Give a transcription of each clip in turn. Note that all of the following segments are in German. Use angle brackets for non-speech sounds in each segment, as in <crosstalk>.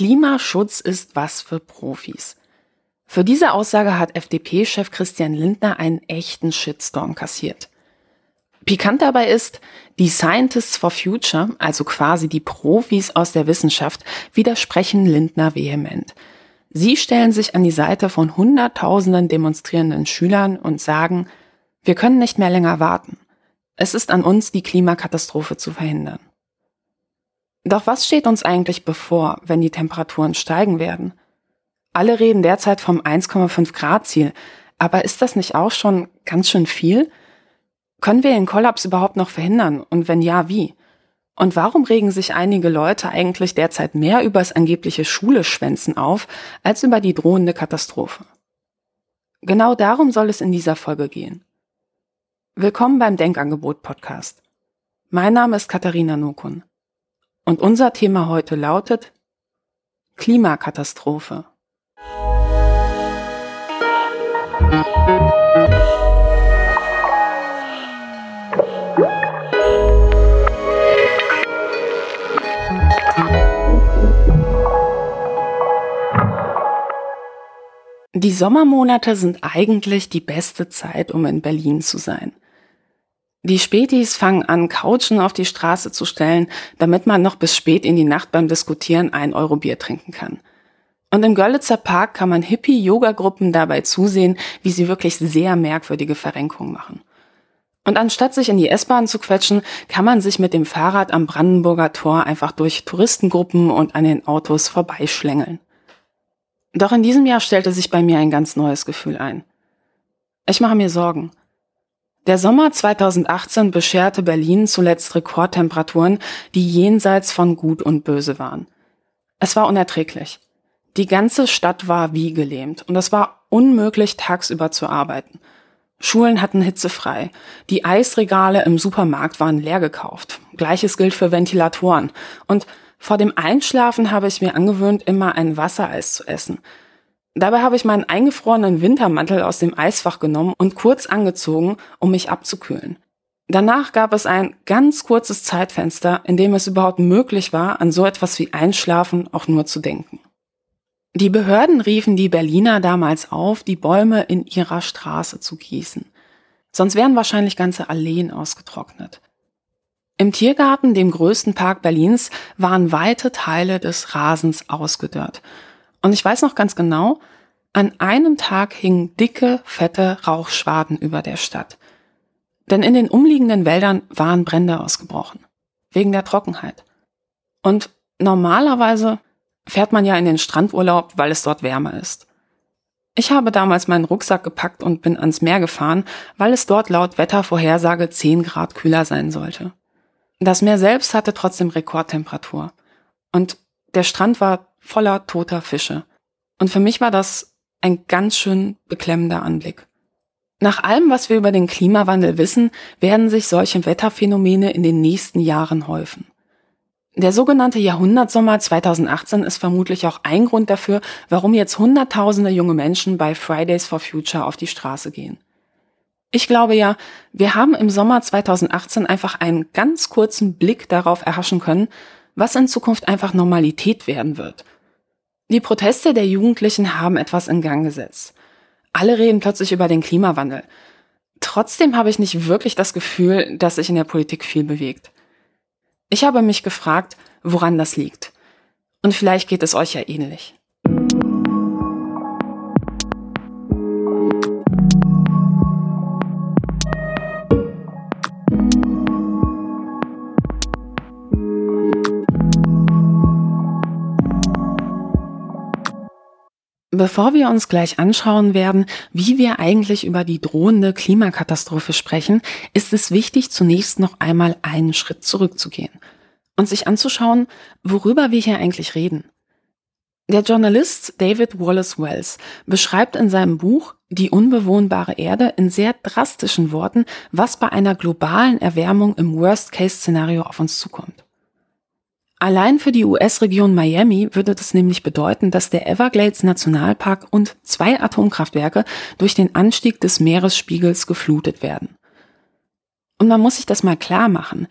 Klimaschutz ist was für Profis. Für diese Aussage hat FDP-Chef Christian Lindner einen echten Shitstorm kassiert. Pikant dabei ist, die Scientists for Future, also quasi die Profis aus der Wissenschaft, widersprechen Lindner vehement. Sie stellen sich an die Seite von Hunderttausenden demonstrierenden Schülern und sagen, wir können nicht mehr länger warten. Es ist an uns, die Klimakatastrophe zu verhindern. Doch was steht uns eigentlich bevor, wenn die Temperaturen steigen werden? Alle reden derzeit vom 1,5 Grad Ziel, aber ist das nicht auch schon ganz schön viel? Können wir den Kollaps überhaupt noch verhindern und wenn ja, wie? Und warum regen sich einige Leute eigentlich derzeit mehr über das angebliche Schuleschwänzen auf, als über die drohende Katastrophe? Genau darum soll es in dieser Folge gehen. Willkommen beim Denkangebot Podcast. Mein Name ist Katharina Nokun. Und unser Thema heute lautet Klimakatastrophe. Die Sommermonate sind eigentlich die beste Zeit, um in Berlin zu sein. Die Spätis fangen an, Couchen auf die Straße zu stellen, damit man noch bis spät in die Nacht beim Diskutieren ein Euro Bier trinken kann. Und im Görlitzer Park kann man Hippie-Yoga-Gruppen dabei zusehen, wie sie wirklich sehr merkwürdige Verrenkungen machen. Und anstatt sich in die S-Bahn zu quetschen, kann man sich mit dem Fahrrad am Brandenburger Tor einfach durch Touristengruppen und an den Autos vorbeischlängeln. Doch in diesem Jahr stellte sich bei mir ein ganz neues Gefühl ein. Ich mache mir Sorgen. Der Sommer 2018 bescherte Berlin zuletzt Rekordtemperaturen, die jenseits von Gut und Böse waren. Es war unerträglich. Die ganze Stadt war wie gelähmt und es war unmöglich, tagsüber zu arbeiten. Schulen hatten hitzefrei. Die Eisregale im Supermarkt waren leer gekauft. Gleiches gilt für Ventilatoren. Und vor dem Einschlafen habe ich mir angewöhnt, immer ein Wassereis zu essen. Dabei habe ich meinen eingefrorenen Wintermantel aus dem Eisfach genommen und kurz angezogen, um mich abzukühlen. Danach gab es ein ganz kurzes Zeitfenster, in dem es überhaupt möglich war, an so etwas wie Einschlafen auch nur zu denken. Die Behörden riefen die Berliner damals auf, die Bäume in ihrer Straße zu gießen. Sonst wären wahrscheinlich ganze Alleen ausgetrocknet. Im Tiergarten, dem größten Park Berlins, waren weite Teile des Rasens ausgedörrt. Und ich weiß noch ganz genau, an einem Tag hingen dicke, fette Rauchschwaden über der Stadt. Denn in den umliegenden Wäldern waren Brände ausgebrochen. Wegen der Trockenheit. Und normalerweise fährt man ja in den Strandurlaub, weil es dort wärmer ist. Ich habe damals meinen Rucksack gepackt und bin ans Meer gefahren, weil es dort laut Wettervorhersage 10 Grad kühler sein sollte. Das Meer selbst hatte trotzdem Rekordtemperatur. Und der Strand war voller toter Fische. Und für mich war das ein ganz schön beklemmender Anblick. Nach allem, was wir über den Klimawandel wissen, werden sich solche Wetterphänomene in den nächsten Jahren häufen. Der sogenannte Jahrhundertsommer 2018 ist vermutlich auch ein Grund dafür, warum jetzt Hunderttausende junge Menschen bei Fridays for Future auf die Straße gehen. Ich glaube ja, wir haben im Sommer 2018 einfach einen ganz kurzen Blick darauf erhaschen können, was in Zukunft einfach Normalität werden wird. Die Proteste der Jugendlichen haben etwas in Gang gesetzt. Alle reden plötzlich über den Klimawandel. Trotzdem habe ich nicht wirklich das Gefühl, dass sich in der Politik viel bewegt. Ich habe mich gefragt, woran das liegt. Und vielleicht geht es euch ja ähnlich. Bevor wir uns gleich anschauen werden, wie wir eigentlich über die drohende Klimakatastrophe sprechen, ist es wichtig, zunächst noch einmal einen Schritt zurückzugehen und sich anzuschauen, worüber wir hier eigentlich reden. Der Journalist David Wallace Wells beschreibt in seinem Buch Die unbewohnbare Erde in sehr drastischen Worten, was bei einer globalen Erwärmung im Worst-Case-Szenario auf uns zukommt. Allein für die US-Region Miami würde das nämlich bedeuten, dass der Everglades Nationalpark und zwei Atomkraftwerke durch den Anstieg des Meeresspiegels geflutet werden. Und man muss sich das mal klar machen.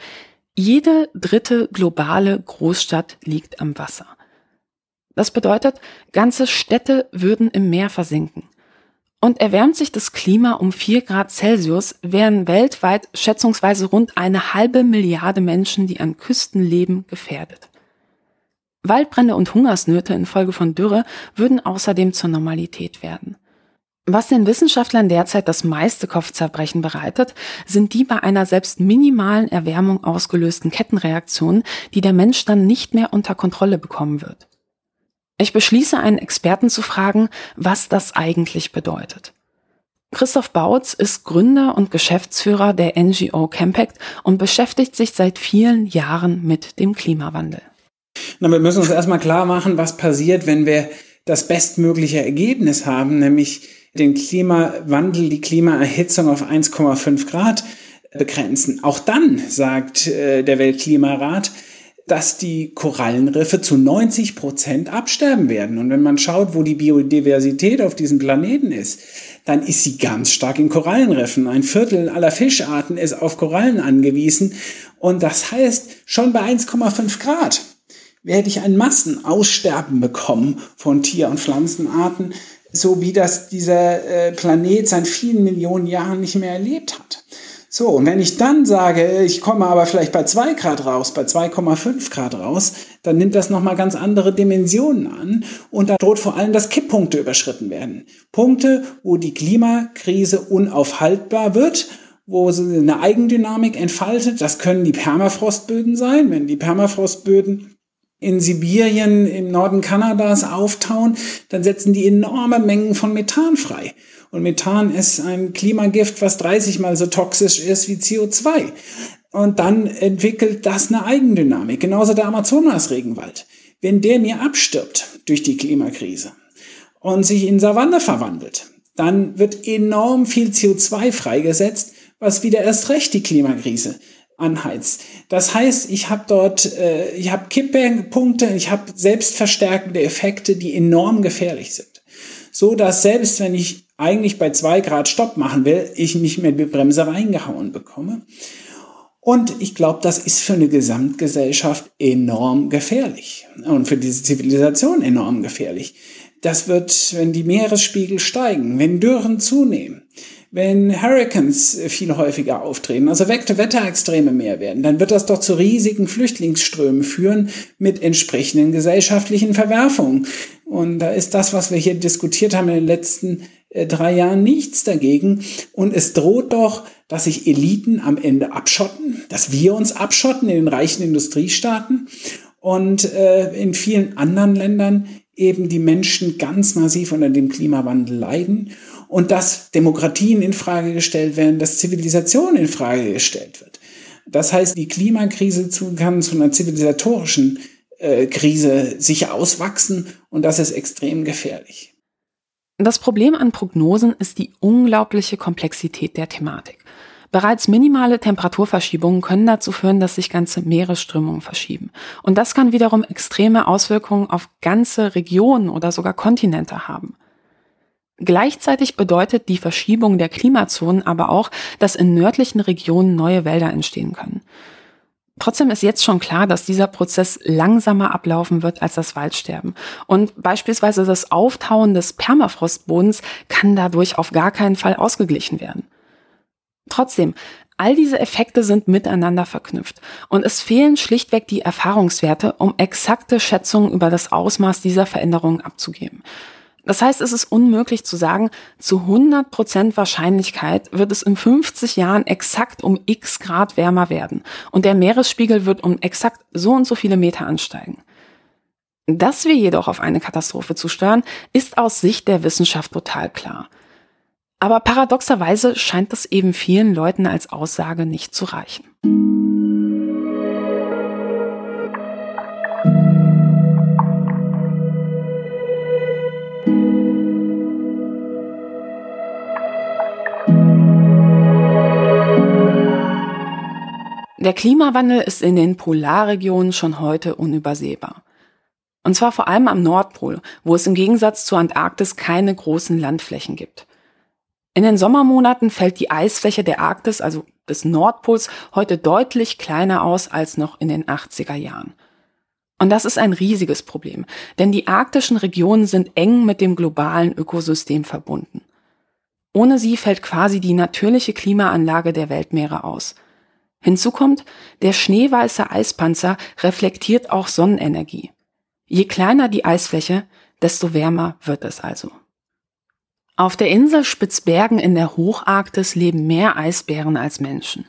Jede dritte globale Großstadt liegt am Wasser. Das bedeutet, ganze Städte würden im Meer versinken. Und erwärmt sich das Klima um 4 Grad Celsius, wären weltweit schätzungsweise rund eine halbe Milliarde Menschen, die an Küsten leben, gefährdet. Waldbrände und Hungersnöte infolge von Dürre würden außerdem zur Normalität werden. Was den Wissenschaftlern derzeit das meiste Kopfzerbrechen bereitet, sind die bei einer selbst minimalen Erwärmung ausgelösten Kettenreaktionen, die der Mensch dann nicht mehr unter Kontrolle bekommen wird. Ich beschließe einen Experten zu fragen, was das eigentlich bedeutet. Christoph Bautz ist Gründer und Geschäftsführer der NGO Campact und beschäftigt sich seit vielen Jahren mit dem Klimawandel. Na, wir müssen uns erstmal klar machen, was passiert, wenn wir das bestmögliche Ergebnis haben, nämlich den Klimawandel, die Klimaerhitzung auf 1,5 Grad begrenzen. Auch dann sagt äh, der Weltklimarat, dass die Korallenriffe zu 90 Prozent absterben werden. Und wenn man schaut, wo die Biodiversität auf diesem Planeten ist, dann ist sie ganz stark in Korallenriffen. Ein Viertel aller Fischarten ist auf Korallen angewiesen. Und das heißt, schon bei 1,5 Grad werde ich ein Massenaussterben bekommen von Tier- und Pflanzenarten, so wie das dieser äh, Planet seit vielen Millionen Jahren nicht mehr erlebt hat. So, und wenn ich dann sage, ich komme aber vielleicht bei 2 Grad raus, bei 2,5 Grad raus, dann nimmt das nochmal ganz andere Dimensionen an und da droht vor allem, dass Kipppunkte überschritten werden. Punkte, wo die Klimakrise unaufhaltbar wird, wo eine Eigendynamik entfaltet. Das können die Permafrostböden sein, wenn die Permafrostböden in Sibirien, im Norden Kanadas auftauen, dann setzen die enorme Mengen von Methan frei. Und Methan ist ein Klimagift, was 30 mal so toxisch ist wie CO2. Und dann entwickelt das eine Eigendynamik. Genauso der Amazonas-Regenwald. Wenn der mir abstirbt durch die Klimakrise und sich in Savanne verwandelt, dann wird enorm viel CO2 freigesetzt, was wieder erst recht die Klimakrise anheizt. Das heißt, ich habe dort, äh, ich habe Kipppunkte, ich habe selbstverstärkende Effekte, die enorm gefährlich sind. So dass selbst wenn ich eigentlich bei zwei Grad Stopp machen will, ich nicht mehr die Bremse reingehauen bekomme. Und ich glaube, das ist für eine Gesamtgesellschaft enorm gefährlich und für diese Zivilisation enorm gefährlich. Das wird, wenn die Meeresspiegel steigen, wenn Dürren zunehmen, wenn Hurricanes viel häufiger auftreten, also Wetterextreme mehr werden, dann wird das doch zu riesigen Flüchtlingsströmen führen mit entsprechenden gesellschaftlichen Verwerfungen. Und da ist das, was wir hier diskutiert haben in den letzten drei Jahren, nichts dagegen. Und es droht doch, dass sich Eliten am Ende abschotten, dass wir uns abschotten in den reichen Industriestaaten und äh, in vielen anderen Ländern eben die Menschen ganz massiv unter dem Klimawandel leiden und dass Demokratien in Frage gestellt werden, dass Zivilisation in Frage gestellt wird. Das heißt, die Klimakrise kann zu einer zivilisatorischen äh, Krise sich auswachsen und das ist extrem gefährlich. Das Problem an Prognosen ist die unglaubliche Komplexität der Thematik. Bereits minimale Temperaturverschiebungen können dazu führen, dass sich ganze Meeresströmungen verschieben. Und das kann wiederum extreme Auswirkungen auf ganze Regionen oder sogar Kontinente haben. Gleichzeitig bedeutet die Verschiebung der Klimazonen aber auch, dass in nördlichen Regionen neue Wälder entstehen können. Trotzdem ist jetzt schon klar, dass dieser Prozess langsamer ablaufen wird als das Waldsterben. Und beispielsweise das Auftauen des Permafrostbodens kann dadurch auf gar keinen Fall ausgeglichen werden. Trotzdem, all diese Effekte sind miteinander verknüpft und es fehlen schlichtweg die Erfahrungswerte, um exakte Schätzungen über das Ausmaß dieser Veränderungen abzugeben. Das heißt, es ist unmöglich zu sagen, zu 100% Wahrscheinlichkeit wird es in 50 Jahren exakt um x Grad wärmer werden und der Meeresspiegel wird um exakt so und so viele Meter ansteigen. Dass wir jedoch auf eine Katastrophe zusteuern, ist aus Sicht der Wissenschaft total klar. Aber paradoxerweise scheint das eben vielen Leuten als Aussage nicht zu reichen. Der Klimawandel ist in den Polarregionen schon heute unübersehbar. Und zwar vor allem am Nordpol, wo es im Gegensatz zur Antarktis keine großen Landflächen gibt. In den Sommermonaten fällt die Eisfläche der Arktis, also des Nordpols, heute deutlich kleiner aus als noch in den 80er Jahren. Und das ist ein riesiges Problem, denn die arktischen Regionen sind eng mit dem globalen Ökosystem verbunden. Ohne sie fällt quasi die natürliche Klimaanlage der Weltmeere aus. Hinzu kommt, der schneeweiße Eispanzer reflektiert auch Sonnenenergie. Je kleiner die Eisfläche, desto wärmer wird es also. Auf der Insel Spitzbergen in der Hocharktis leben mehr Eisbären als Menschen.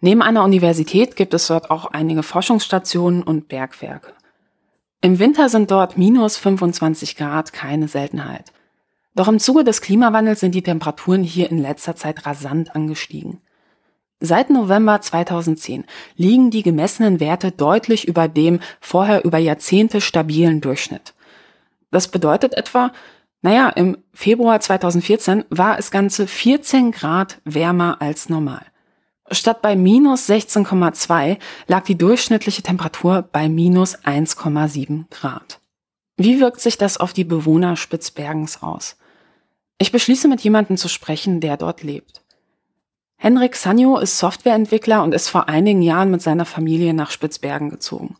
Neben einer Universität gibt es dort auch einige Forschungsstationen und Bergwerke. Im Winter sind dort minus 25 Grad keine Seltenheit. Doch im Zuge des Klimawandels sind die Temperaturen hier in letzter Zeit rasant angestiegen. Seit November 2010 liegen die gemessenen Werte deutlich über dem vorher über Jahrzehnte stabilen Durchschnitt. Das bedeutet etwa, naja, im Februar 2014 war es ganze 14 Grad wärmer als normal. Statt bei minus 16,2 lag die durchschnittliche Temperatur bei minus 1,7 Grad. Wie wirkt sich das auf die Bewohner Spitzbergens aus? Ich beschließe mit jemandem zu sprechen, der dort lebt. Henrik Sanjo ist Softwareentwickler und ist vor einigen Jahren mit seiner Familie nach Spitzbergen gezogen.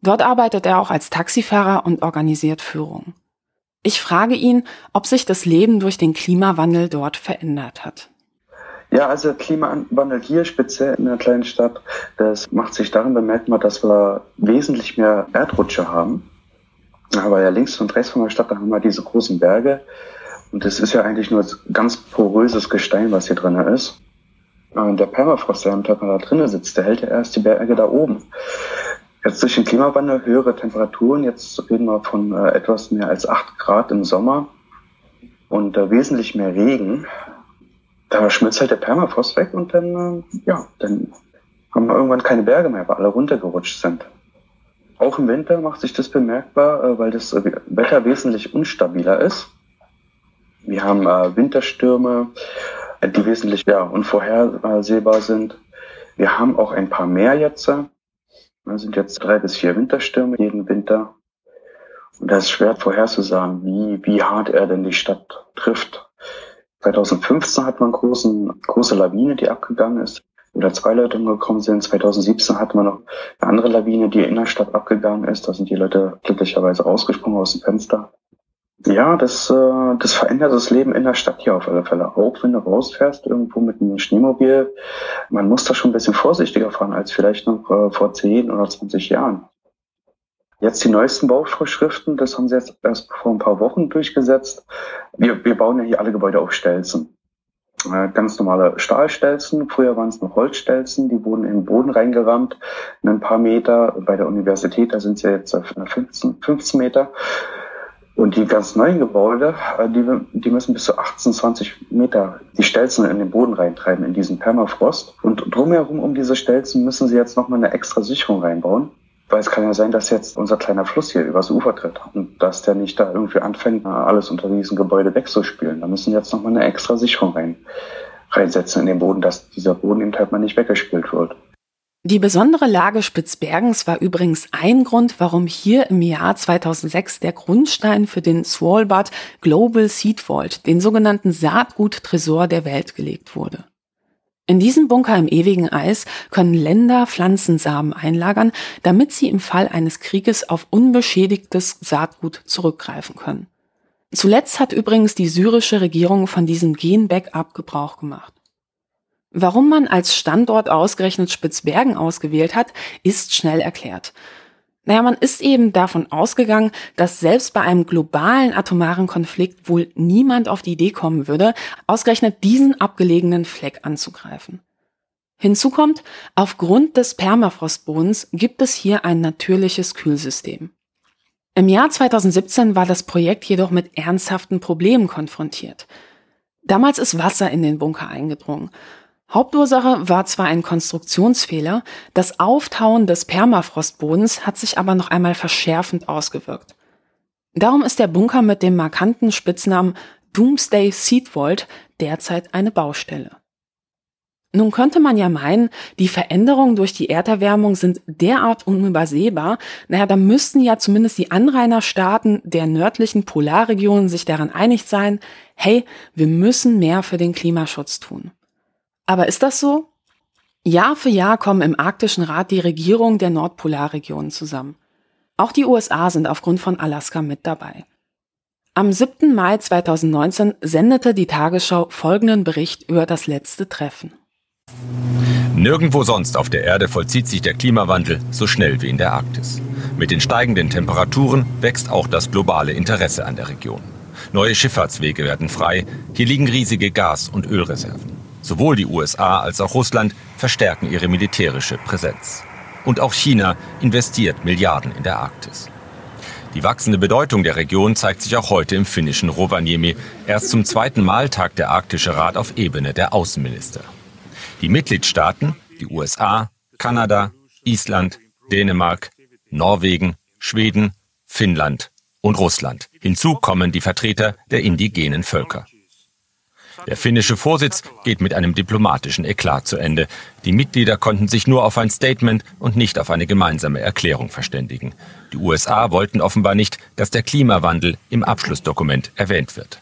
Dort arbeitet er auch als Taxifahrer und organisiert Führung. Ich frage ihn, ob sich das Leben durch den Klimawandel dort verändert hat. Ja, also Klimawandel hier speziell in der kleinen Stadt, das macht sich darin bemerkbar, dass wir wesentlich mehr Erdrutsche haben. Aber ja links und rechts von der Stadt, da haben wir diese großen Berge. Und das ist ja eigentlich nur ganz poröses Gestein, was hier drin ist. Und der Permafrost, der am Tag da drinnen sitzt, der hält ja erst die Berge da oben. Jetzt durch den Klimawandel höhere Temperaturen, jetzt reden wir von äh, etwas mehr als acht Grad im Sommer und äh, wesentlich mehr Regen. Da schmilzt halt der Permafrost weg und dann, äh, ja, dann haben wir irgendwann keine Berge mehr, weil alle runtergerutscht sind. Auch im Winter macht sich das bemerkbar, äh, weil das Wetter wesentlich unstabiler ist. Wir haben äh, Winterstürme, äh, die wesentlich ja, unvorhersehbar sind. Wir haben auch ein paar mehr jetzt. Es sind jetzt drei bis vier Winterstürme jeden Winter. Und da ist schwer vorherzusagen, wie, wie hart er denn die Stadt trifft. 2015 hat man großen, große Lawine, die abgegangen ist, oder zwei Leute umgekommen sind. 2017 hat man noch eine andere Lawine, die in der Stadt abgegangen ist. Da sind die Leute glücklicherweise rausgesprungen aus dem Fenster. Ja, das, äh, das verändert das Leben in der Stadt hier auf alle Fälle. Auch wenn du rausfährst irgendwo mit einem Schneemobil, man muss da schon ein bisschen vorsichtiger fahren als vielleicht noch äh, vor 10 oder 20 Jahren. Jetzt die neuesten Bauvorschriften, das haben sie jetzt erst vor ein paar Wochen durchgesetzt. Wir, wir bauen ja hier alle Gebäude auf Stelzen. Äh, ganz normale Stahlstelzen. Früher waren es noch Holzstelzen, die wurden in den Boden reingerammt. ein paar Meter bei der Universität, da sind sie jetzt auf 15, 15 Meter. Und die ganz neuen Gebäude, äh, die, die müssen bis zu 18, 20 Meter die Stelzen in den Boden reintreiben, in diesen Permafrost. Und drumherum um diese Stelzen müssen sie jetzt nochmal eine extra Sicherung reinbauen. Weil es kann ja sein, dass jetzt unser kleiner Fluss hier übers Ufer tritt und dass der nicht da irgendwie anfängt, alles unter diesen Gebäude wegzuspülen. Da müssen jetzt nochmal eine extra Sicherung rein, reinsetzen in den Boden, dass dieser Boden eben halt mal nicht weggespült wird. Die besondere Lage Spitzbergens war übrigens ein Grund, warum hier im Jahr 2006 der Grundstein für den Svalbard Global Seed Vault, den sogenannten Saatguttresor der Welt gelegt wurde. In diesem Bunker im ewigen Eis können Länder Pflanzensamen einlagern, damit sie im Fall eines Krieges auf unbeschädigtes Saatgut zurückgreifen können. Zuletzt hat übrigens die syrische Regierung von diesem Gen-Backup Gebrauch gemacht. Warum man als Standort ausgerechnet Spitzbergen ausgewählt hat, ist schnell erklärt. Naja, man ist eben davon ausgegangen, dass selbst bei einem globalen atomaren Konflikt wohl niemand auf die Idee kommen würde, ausgerechnet diesen abgelegenen Fleck anzugreifen. Hinzu kommt, aufgrund des Permafrostbodens gibt es hier ein natürliches Kühlsystem. Im Jahr 2017 war das Projekt jedoch mit ernsthaften Problemen konfrontiert. Damals ist Wasser in den Bunker eingedrungen Hauptursache war zwar ein Konstruktionsfehler, das Auftauen des Permafrostbodens hat sich aber noch einmal verschärfend ausgewirkt. Darum ist der Bunker mit dem markanten Spitznamen Doomsday Seed Vault derzeit eine Baustelle. Nun könnte man ja meinen, die Veränderungen durch die Erderwärmung sind derart unübersehbar, naja, da müssten ja zumindest die Anrainerstaaten der nördlichen Polarregionen sich daran einig sein, hey, wir müssen mehr für den Klimaschutz tun. Aber ist das so? Jahr für Jahr kommen im Arktischen Rat die Regierungen der Nordpolarregionen zusammen. Auch die USA sind aufgrund von Alaska mit dabei. Am 7. Mai 2019 sendete die Tagesschau folgenden Bericht über das letzte Treffen. Nirgendwo sonst auf der Erde vollzieht sich der Klimawandel so schnell wie in der Arktis. Mit den steigenden Temperaturen wächst auch das globale Interesse an der Region. Neue Schifffahrtswege werden frei, hier liegen riesige Gas- und Ölreserven. Sowohl die USA als auch Russland verstärken ihre militärische Präsenz. Und auch China investiert Milliarden in der Arktis. Die wachsende Bedeutung der Region zeigt sich auch heute im finnischen Rovaniemi. Erst zum zweiten Mal tagt der Arktische Rat auf Ebene der Außenminister. Die Mitgliedstaaten, die USA, Kanada, Island, Dänemark, Norwegen, Schweden, Finnland und Russland. Hinzu kommen die Vertreter der indigenen Völker. Der finnische Vorsitz geht mit einem diplomatischen Eklat zu Ende. Die Mitglieder konnten sich nur auf ein Statement und nicht auf eine gemeinsame Erklärung verständigen. Die USA wollten offenbar nicht, dass der Klimawandel im Abschlussdokument erwähnt wird.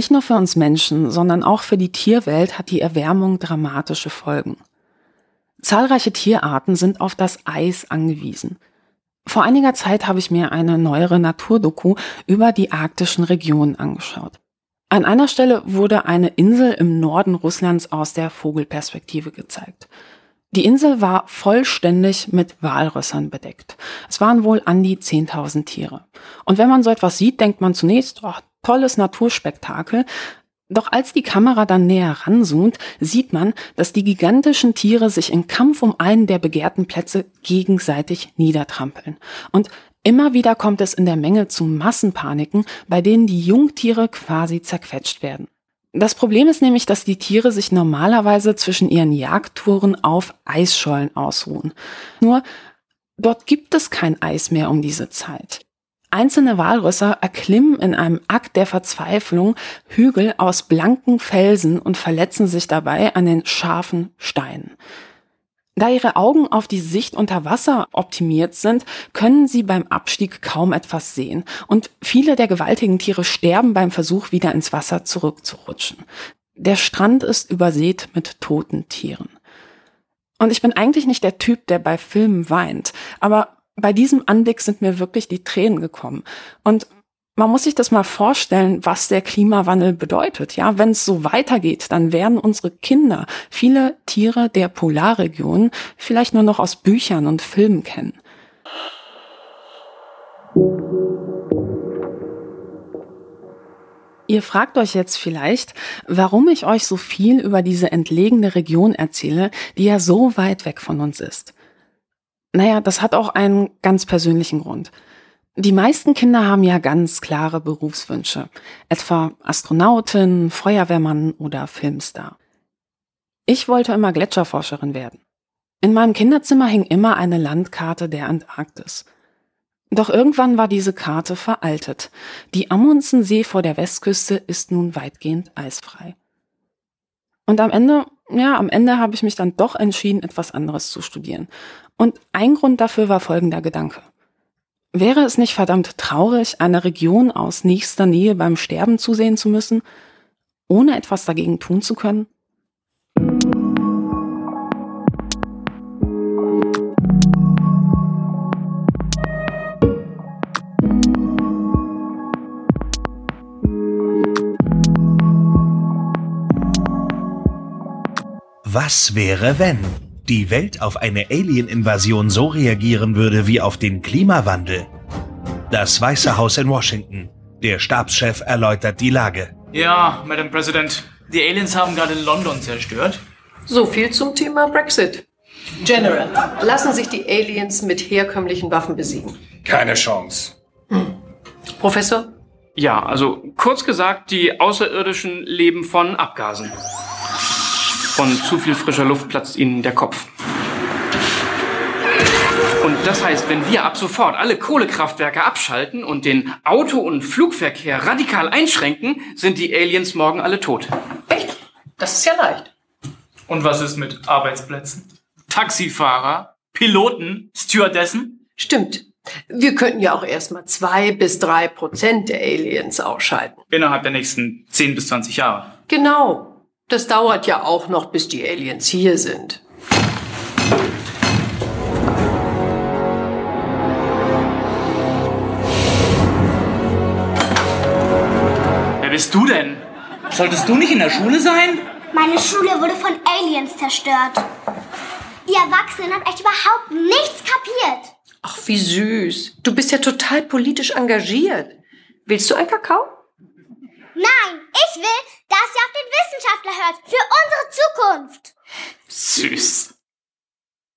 Nicht nur für uns Menschen, sondern auch für die Tierwelt hat die Erwärmung dramatische Folgen. Zahlreiche Tierarten sind auf das Eis angewiesen. Vor einiger Zeit habe ich mir eine neuere Naturdoku über die arktischen Regionen angeschaut. An einer Stelle wurde eine Insel im Norden Russlands aus der Vogelperspektive gezeigt. Die Insel war vollständig mit Walrössern bedeckt. Es waren wohl an die 10.000 Tiere. Und wenn man so etwas sieht, denkt man zunächst, oh, tolles Naturspektakel. Doch als die Kamera dann näher ranzoomt, sieht man, dass die gigantischen Tiere sich im Kampf um einen der begehrten Plätze gegenseitig niedertrampeln. Und immer wieder kommt es in der Menge zu Massenpaniken, bei denen die Jungtiere quasi zerquetscht werden. Das Problem ist nämlich, dass die Tiere sich normalerweise zwischen ihren Jagdtouren auf Eisschollen ausruhen. Nur dort gibt es kein Eis mehr um diese Zeit. Einzelne Walrösser erklimmen in einem Akt der Verzweiflung Hügel aus blanken Felsen und verletzen sich dabei an den scharfen Steinen. Da ihre Augen auf die Sicht unter Wasser optimiert sind, können sie beim Abstieg kaum etwas sehen und viele der gewaltigen Tiere sterben beim Versuch, wieder ins Wasser zurückzurutschen. Der Strand ist übersät mit toten Tieren. Und ich bin eigentlich nicht der Typ, der bei Filmen weint, aber bei diesem Anblick sind mir wirklich die Tränen gekommen. Und man muss sich das mal vorstellen, was der Klimawandel bedeutet. Ja, wenn es so weitergeht, dann werden unsere Kinder viele Tiere der Polarregion vielleicht nur noch aus Büchern und Filmen kennen. Ihr fragt euch jetzt vielleicht, warum ich euch so viel über diese entlegene Region erzähle, die ja so weit weg von uns ist. Naja, das hat auch einen ganz persönlichen Grund. Die meisten Kinder haben ja ganz klare Berufswünsche, etwa Astronautin, Feuerwehrmann oder Filmstar. Ich wollte immer Gletscherforscherin werden. In meinem Kinderzimmer hing immer eine Landkarte der Antarktis. Doch irgendwann war diese Karte veraltet. Die Amundsensee vor der Westküste ist nun weitgehend eisfrei. Und am Ende, ja, am Ende habe ich mich dann doch entschieden, etwas anderes zu studieren. Und ein Grund dafür war folgender Gedanke. Wäre es nicht verdammt traurig, eine Region aus nächster Nähe beim Sterben zusehen zu müssen, ohne etwas dagegen tun zu können? Was wäre, wenn? Die Welt auf eine Alien-Invasion so reagieren würde wie auf den Klimawandel. Das Weiße Haus in Washington. Der Stabschef erläutert die Lage. Ja, Madam President, die Aliens haben gerade London zerstört. So viel zum Thema Brexit. General, lassen sich die Aliens mit herkömmlichen Waffen besiegen? Keine Chance. Hm. Professor? Ja, also kurz gesagt, die Außerirdischen leben von Abgasen. Von zu viel frischer Luft platzt ihnen der Kopf. Und das heißt, wenn wir ab sofort alle Kohlekraftwerke abschalten und den Auto- und Flugverkehr radikal einschränken, sind die Aliens morgen alle tot. Echt? Das ist ja leicht. Und was ist mit Arbeitsplätzen? Taxifahrer, Piloten, Stewardessen? Stimmt. Wir könnten ja auch erstmal zwei bis drei Prozent der Aliens ausschalten. Innerhalb der nächsten 10 bis 20 Jahre. Genau. Das dauert ja auch noch, bis die Aliens hier sind. Wer bist du denn? Solltest du nicht in der Schule sein? Meine Schule wurde von Aliens zerstört. Ihr Erwachsenen habt echt überhaupt nichts kapiert. Ach, wie süß. Du bist ja total politisch engagiert. Willst du einen Kakao? Nein, ich will, dass ihr auf den Wissenschaftler hört. Für unsere Zukunft. Süß.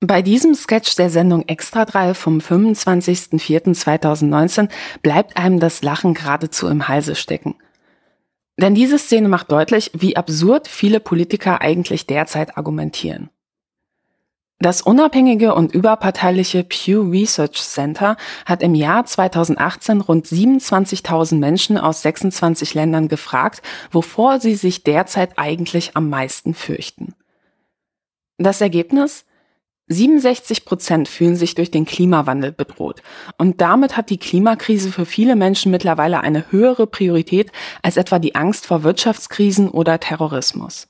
Bei diesem Sketch der Sendung Extra 3 vom 25.04.2019 bleibt einem das Lachen geradezu im Halse stecken. Denn diese Szene macht deutlich, wie absurd viele Politiker eigentlich derzeit argumentieren. Das unabhängige und überparteiliche Pew Research Center hat im Jahr 2018 rund 27.000 Menschen aus 26 Ländern gefragt, wovor sie sich derzeit eigentlich am meisten fürchten. Das Ergebnis? 67 Prozent fühlen sich durch den Klimawandel bedroht. Und damit hat die Klimakrise für viele Menschen mittlerweile eine höhere Priorität als etwa die Angst vor Wirtschaftskrisen oder Terrorismus.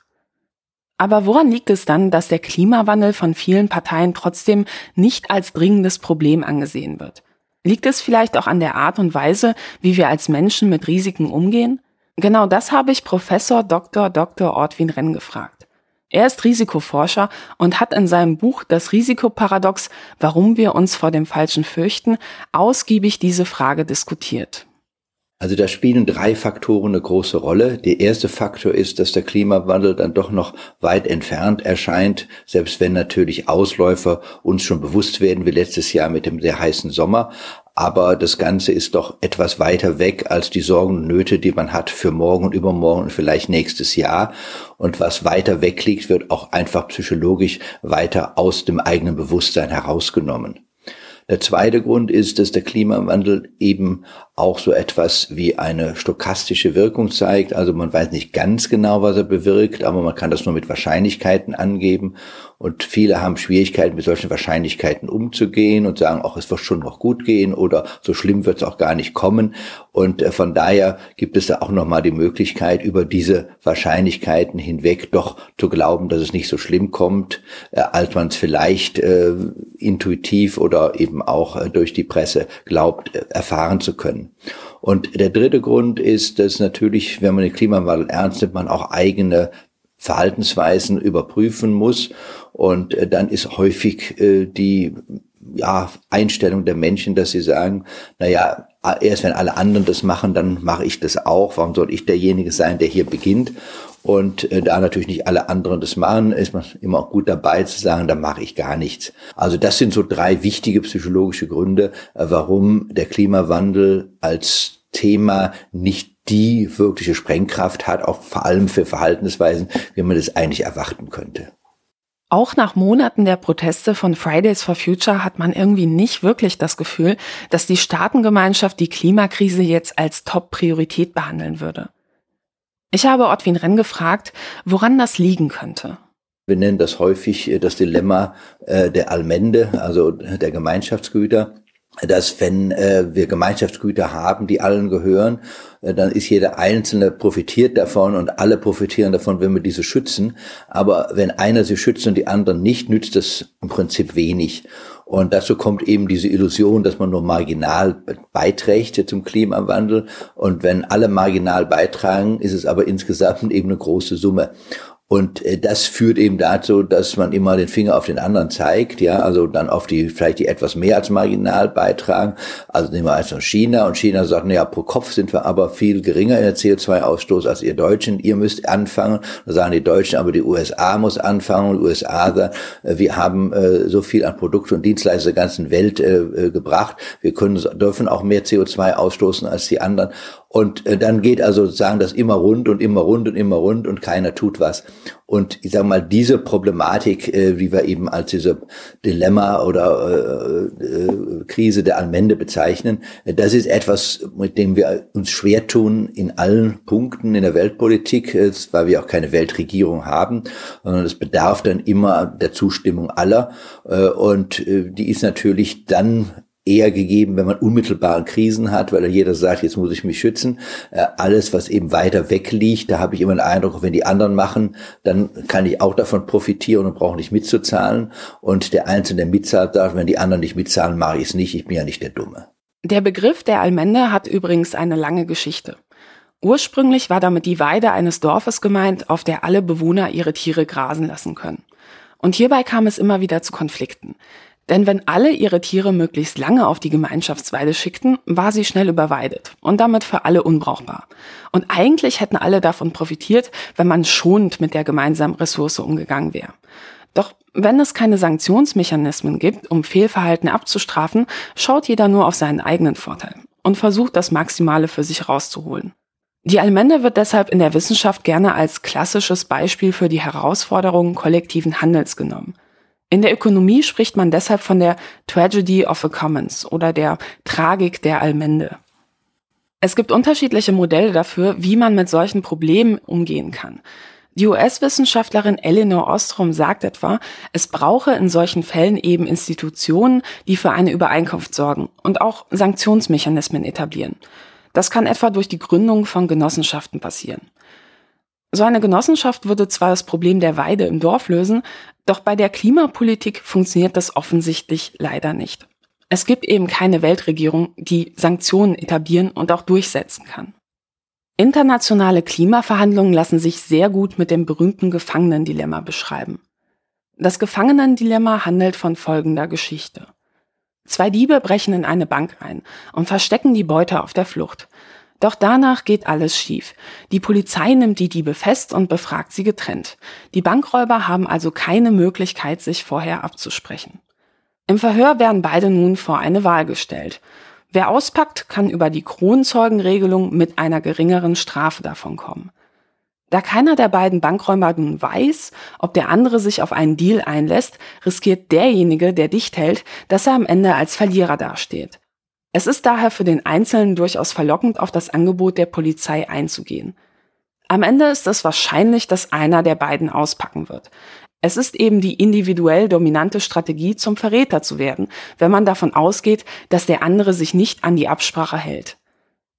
Aber woran liegt es dann, dass der Klimawandel von vielen Parteien trotzdem nicht als dringendes Problem angesehen wird? Liegt es vielleicht auch an der Art und Weise, wie wir als Menschen mit Risiken umgehen? Genau das habe ich Professor Dr. Dr. Ortwin Renn gefragt. Er ist Risikoforscher und hat in seinem Buch Das Risikoparadox, warum wir uns vor dem Falschen fürchten, ausgiebig diese Frage diskutiert. Also da spielen drei Faktoren eine große Rolle. Der erste Faktor ist, dass der Klimawandel dann doch noch weit entfernt erscheint, selbst wenn natürlich Ausläufer uns schon bewusst werden, wie letztes Jahr mit dem sehr heißen Sommer. Aber das Ganze ist doch etwas weiter weg als die Sorgen und Nöte, die man hat für morgen und übermorgen und vielleicht nächstes Jahr. Und was weiter weg liegt, wird auch einfach psychologisch weiter aus dem eigenen Bewusstsein herausgenommen. Der zweite Grund ist, dass der Klimawandel eben auch so etwas wie eine stokastische Wirkung zeigt. Also man weiß nicht ganz genau, was er bewirkt, aber man kann das nur mit Wahrscheinlichkeiten angeben. Und viele haben Schwierigkeiten, mit solchen Wahrscheinlichkeiten umzugehen und sagen, auch es wird schon noch gut gehen oder so schlimm wird es auch gar nicht kommen. Und äh, von daher gibt es da auch nochmal die Möglichkeit, über diese Wahrscheinlichkeiten hinweg doch zu glauben, dass es nicht so schlimm kommt, äh, als man es vielleicht äh, intuitiv oder eben auch äh, durch die Presse glaubt, äh, erfahren zu können. Und der dritte Grund ist, dass natürlich, wenn man den Klimawandel ernst nimmt, man auch eigene Verhaltensweisen überprüfen muss. Und äh, dann ist häufig äh, die ja, Einstellung der Menschen, dass sie sagen, na ja, erst wenn alle anderen das machen, dann mache ich das auch. Warum soll ich derjenige sein, der hier beginnt? Und äh, da natürlich nicht alle anderen das machen, ist man immer auch gut dabei zu sagen, da mache ich gar nichts. Also das sind so drei wichtige psychologische Gründe, äh, warum der Klimawandel als Thema nicht die wirkliche Sprengkraft hat, auch vor allem für Verhaltensweisen, wie man das eigentlich erwarten könnte. Auch nach Monaten der Proteste von Fridays for Future hat man irgendwie nicht wirklich das Gefühl, dass die Staatengemeinschaft die Klimakrise jetzt als Top-Priorität behandeln würde. Ich habe Ortwin Renn gefragt, woran das liegen könnte. Wir nennen das häufig äh, das Dilemma äh, der Allmende, also der Gemeinschaftsgüter dass wenn äh, wir Gemeinschaftsgüter haben, die allen gehören, dann ist jeder Einzelne profitiert davon und alle profitieren davon, wenn wir diese schützen. Aber wenn einer sie schützt und die anderen nicht, nützt das im Prinzip wenig. Und dazu kommt eben diese Illusion, dass man nur marginal beiträgt zum Klimawandel. Und wenn alle marginal beitragen, ist es aber insgesamt <laughs> eben eine große Summe. Und äh, das führt eben dazu, dass man immer den Finger auf den anderen zeigt, ja, also dann auf die, vielleicht die etwas mehr als marginal beitragen. Also nehmen wir also China und China sagt, naja, pro Kopf sind wir aber viel geringer in der CO2-Ausstoß als ihr Deutschen. Ihr müsst anfangen. Da sagen die Deutschen, aber die USA muss anfangen. Und die USA sagen, äh, wir haben äh, so viel an Produkte und Dienstleistungen der ganzen Welt äh, äh, gebracht. Wir können, dürfen auch mehr CO2 ausstoßen als die anderen. Und äh, dann geht also sozusagen das immer rund und immer rund und immer rund und keiner tut was. Und ich sage mal, diese Problematik, äh, wie wir eben als diese Dilemma oder äh, äh, Krise der Allmende bezeichnen, äh, das ist etwas, mit dem wir uns schwer tun in allen Punkten in der Weltpolitik, äh, weil wir auch keine Weltregierung haben, sondern es bedarf dann immer der Zustimmung aller. Äh, und äh, die ist natürlich dann eher gegeben, wenn man unmittelbare Krisen hat, weil jeder sagt, jetzt muss ich mich schützen. Äh, alles, was eben weiter weg liegt, da habe ich immer den Eindruck, wenn die anderen machen, dann kann ich auch davon profitieren und brauche nicht mitzuzahlen. Und der Einzelne, der mitzahlt, sagt, wenn die anderen nicht mitzahlen, mache ich es nicht. Ich bin ja nicht der Dumme. Der Begriff der Allmende hat übrigens eine lange Geschichte. Ursprünglich war damit die Weide eines Dorfes gemeint, auf der alle Bewohner ihre Tiere grasen lassen können. Und hierbei kam es immer wieder zu Konflikten. Denn wenn alle ihre Tiere möglichst lange auf die Gemeinschaftsweide schickten, war sie schnell überweidet und damit für alle unbrauchbar. Und eigentlich hätten alle davon profitiert, wenn man schonend mit der gemeinsamen Ressource umgegangen wäre. Doch wenn es keine Sanktionsmechanismen gibt, um Fehlverhalten abzustrafen, schaut jeder nur auf seinen eigenen Vorteil und versucht das Maximale für sich rauszuholen. Die Allmende wird deshalb in der Wissenschaft gerne als klassisches Beispiel für die Herausforderungen kollektiven Handels genommen. In der Ökonomie spricht man deshalb von der Tragedy of the Commons oder der Tragik der Allmende. Es gibt unterschiedliche Modelle dafür, wie man mit solchen Problemen umgehen kann. Die US-Wissenschaftlerin Eleanor Ostrom sagt etwa, es brauche in solchen Fällen eben Institutionen, die für eine Übereinkunft sorgen und auch Sanktionsmechanismen etablieren. Das kann etwa durch die Gründung von Genossenschaften passieren. So eine Genossenschaft würde zwar das Problem der Weide im Dorf lösen, doch bei der Klimapolitik funktioniert das offensichtlich leider nicht. Es gibt eben keine Weltregierung, die Sanktionen etablieren und auch durchsetzen kann. Internationale Klimaverhandlungen lassen sich sehr gut mit dem berühmten Gefangenendilemma beschreiben. Das Gefangenendilemma handelt von folgender Geschichte. Zwei Diebe brechen in eine Bank ein und verstecken die Beute auf der Flucht. Doch danach geht alles schief. Die Polizei nimmt die Diebe fest und befragt sie getrennt. Die Bankräuber haben also keine Möglichkeit, sich vorher abzusprechen. Im Verhör werden beide nun vor eine Wahl gestellt. Wer auspackt, kann über die Kronzeugenregelung mit einer geringeren Strafe davon kommen. Da keiner der beiden Bankräuber nun weiß, ob der andere sich auf einen Deal einlässt, riskiert derjenige, der dicht hält, dass er am Ende als Verlierer dasteht. Es ist daher für den Einzelnen durchaus verlockend, auf das Angebot der Polizei einzugehen. Am Ende ist es wahrscheinlich, dass einer der beiden auspacken wird. Es ist eben die individuell dominante Strategie, zum Verräter zu werden, wenn man davon ausgeht, dass der andere sich nicht an die Absprache hält.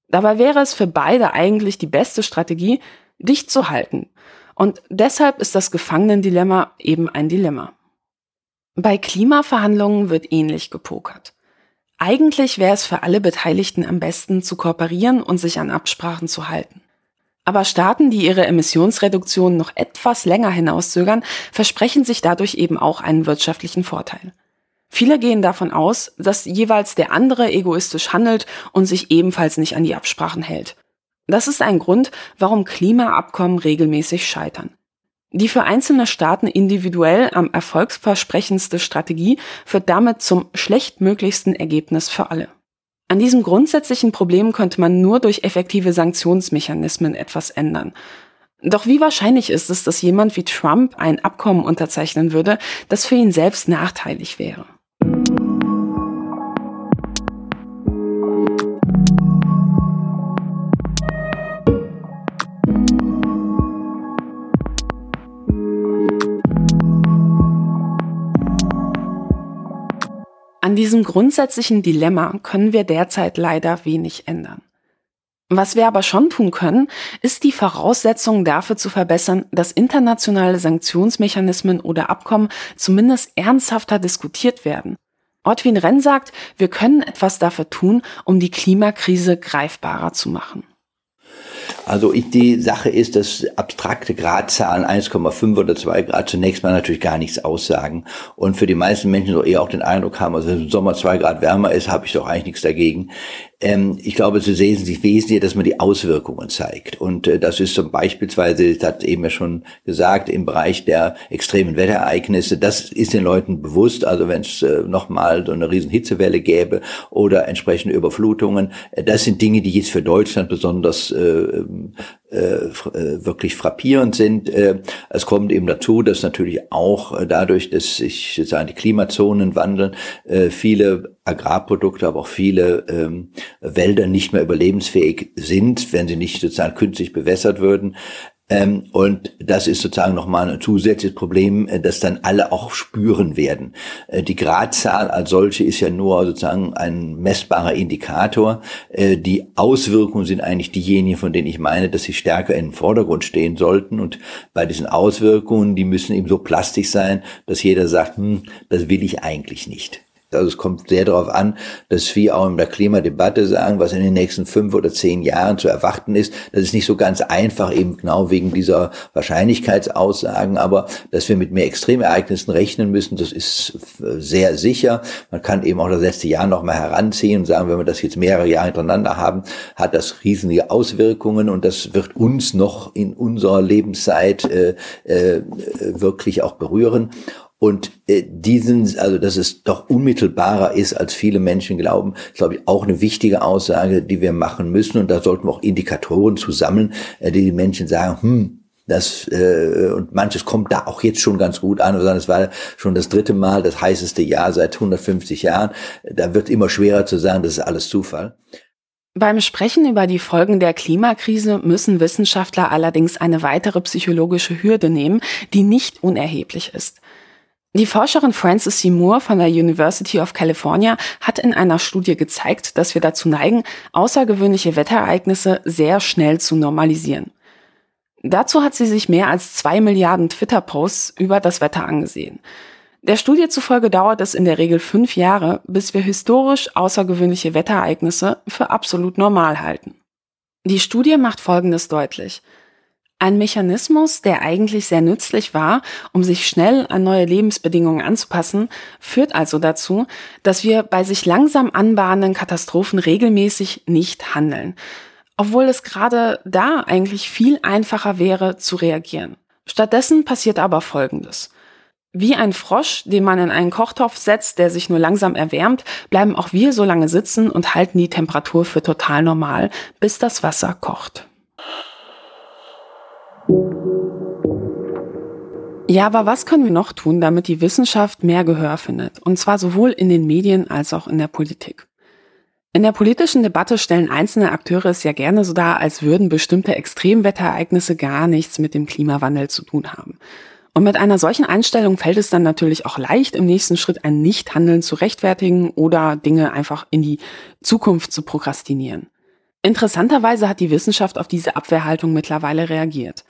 Dabei wäre es für beide eigentlich die beste Strategie, dicht zu halten. Und deshalb ist das Gefangenendilemma eben ein Dilemma. Bei Klimaverhandlungen wird ähnlich gepokert. Eigentlich wäre es für alle Beteiligten am besten zu kooperieren und sich an Absprachen zu halten. Aber Staaten, die ihre Emissionsreduktion noch etwas länger hinauszögern, versprechen sich dadurch eben auch einen wirtschaftlichen Vorteil. Viele gehen davon aus, dass jeweils der andere egoistisch handelt und sich ebenfalls nicht an die Absprachen hält. Das ist ein Grund, warum Klimaabkommen regelmäßig scheitern. Die für einzelne Staaten individuell am erfolgsversprechendste Strategie führt damit zum schlechtmöglichsten Ergebnis für alle. An diesem grundsätzlichen Problem könnte man nur durch effektive Sanktionsmechanismen etwas ändern. Doch wie wahrscheinlich ist es, dass jemand wie Trump ein Abkommen unterzeichnen würde, das für ihn selbst nachteilig wäre? An diesem grundsätzlichen Dilemma können wir derzeit leider wenig ändern. Was wir aber schon tun können, ist die Voraussetzungen dafür zu verbessern, dass internationale Sanktionsmechanismen oder Abkommen zumindest ernsthafter diskutiert werden. Ortwin Renn sagt, wir können etwas dafür tun, um die Klimakrise greifbarer zu machen. Also ich, die Sache ist, dass abstrakte Gradzahlen 1,5 oder 2 Grad zunächst mal natürlich gar nichts aussagen. Und für die meisten Menschen so eher auch den Eindruck haben, also wenn im Sommer 2 Grad wärmer ist, habe ich doch eigentlich nichts dagegen. Ähm, ich glaube, es ist wesentlich wesentlicher, dass man die Auswirkungen zeigt. Und äh, das ist zum beispielsweise, das hat eben ja schon gesagt, im Bereich der extremen Wetterereignisse, das ist den Leuten bewusst. Also wenn es äh, nochmal so eine riesen Hitzewelle gäbe oder entsprechende Überflutungen, äh, das sind Dinge, die jetzt für Deutschland besonders äh, äh, äh, wirklich frappierend sind. Äh, es kommt eben dazu, dass natürlich auch dadurch, dass sich sozusagen die Klimazonen wandeln, viele Agrarprodukte, aber auch viele ähm, Wälder nicht mehr überlebensfähig sind, wenn sie nicht sozusagen künstlich bewässert würden. Ähm, und das ist sozusagen nochmal ein zusätzliches Problem, äh, das dann alle auch spüren werden. Äh, die Gradzahl als solche ist ja nur sozusagen ein messbarer Indikator. Äh, die Auswirkungen sind eigentlich diejenigen, von denen ich meine, dass sie stärker im Vordergrund stehen sollten. Und bei diesen Auswirkungen, die müssen eben so plastisch sein, dass jeder sagt, hm, das will ich eigentlich nicht. Also es kommt sehr darauf an, dass wir auch in der Klimadebatte sagen, was in den nächsten fünf oder zehn Jahren zu erwarten ist. Das ist nicht so ganz einfach, eben genau wegen dieser Wahrscheinlichkeitsaussagen, aber dass wir mit mehr Extremereignissen rechnen müssen, das ist sehr sicher. Man kann eben auch das letzte Jahr noch mal heranziehen und sagen, wenn wir das jetzt mehrere Jahre hintereinander haben, hat das riesige Auswirkungen und das wird uns noch in unserer Lebenszeit äh, äh, wirklich auch berühren. Und äh, diesen, also dass es doch unmittelbarer ist, als viele Menschen glauben, ist, glaube ich, auch eine wichtige Aussage, die wir machen müssen. Und da sollten wir auch Indikatoren zusammen, äh, die die Menschen sagen, hm, das äh, und manches kommt da auch jetzt schon ganz gut an. Es war schon das dritte Mal das heißeste Jahr seit 150 Jahren. Da wird immer schwerer zu sagen, das ist alles Zufall. Beim Sprechen über die Folgen der Klimakrise müssen Wissenschaftler allerdings eine weitere psychologische Hürde nehmen, die nicht unerheblich ist. Die Forscherin Frances Seymour von der University of California hat in einer Studie gezeigt, dass wir dazu neigen, außergewöhnliche Wetterereignisse sehr schnell zu normalisieren. Dazu hat sie sich mehr als zwei Milliarden Twitter-Posts über das Wetter angesehen. Der Studie zufolge dauert es in der Regel fünf Jahre, bis wir historisch außergewöhnliche Wetterereignisse für absolut normal halten. Die Studie macht Folgendes deutlich. Ein Mechanismus, der eigentlich sehr nützlich war, um sich schnell an neue Lebensbedingungen anzupassen, führt also dazu, dass wir bei sich langsam anbahnenden Katastrophen regelmäßig nicht handeln, obwohl es gerade da eigentlich viel einfacher wäre zu reagieren. Stattdessen passiert aber Folgendes. Wie ein Frosch, den man in einen Kochtopf setzt, der sich nur langsam erwärmt, bleiben auch wir so lange sitzen und halten die Temperatur für total normal, bis das Wasser kocht. Ja, aber was können wir noch tun, damit die Wissenschaft mehr Gehör findet? Und zwar sowohl in den Medien als auch in der Politik. In der politischen Debatte stellen einzelne Akteure es ja gerne so dar, als würden bestimmte Extremwetterereignisse gar nichts mit dem Klimawandel zu tun haben. Und mit einer solchen Einstellung fällt es dann natürlich auch leicht, im nächsten Schritt ein Nichthandeln zu rechtfertigen oder Dinge einfach in die Zukunft zu prokrastinieren. Interessanterweise hat die Wissenschaft auf diese Abwehrhaltung mittlerweile reagiert.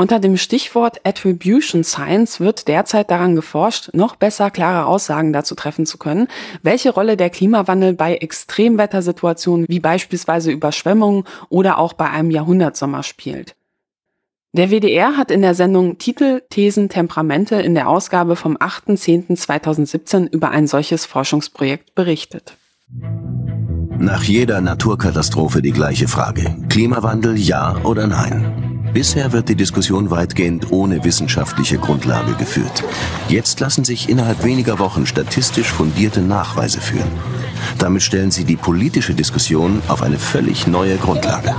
Unter dem Stichwort Attribution Science wird derzeit daran geforscht, noch besser klare Aussagen dazu treffen zu können, welche Rolle der Klimawandel bei Extremwettersituationen wie beispielsweise Überschwemmungen oder auch bei einem Jahrhundertsommer spielt. Der WDR hat in der Sendung Titel, Thesen, Temperamente in der Ausgabe vom 8.10.2017 über ein solches Forschungsprojekt berichtet. Nach jeder Naturkatastrophe die gleiche Frage. Klimawandel ja oder nein? Bisher wird die Diskussion weitgehend ohne wissenschaftliche Grundlage geführt. Jetzt lassen sich innerhalb weniger Wochen statistisch fundierte Nachweise führen. Damit stellen sie die politische Diskussion auf eine völlig neue Grundlage.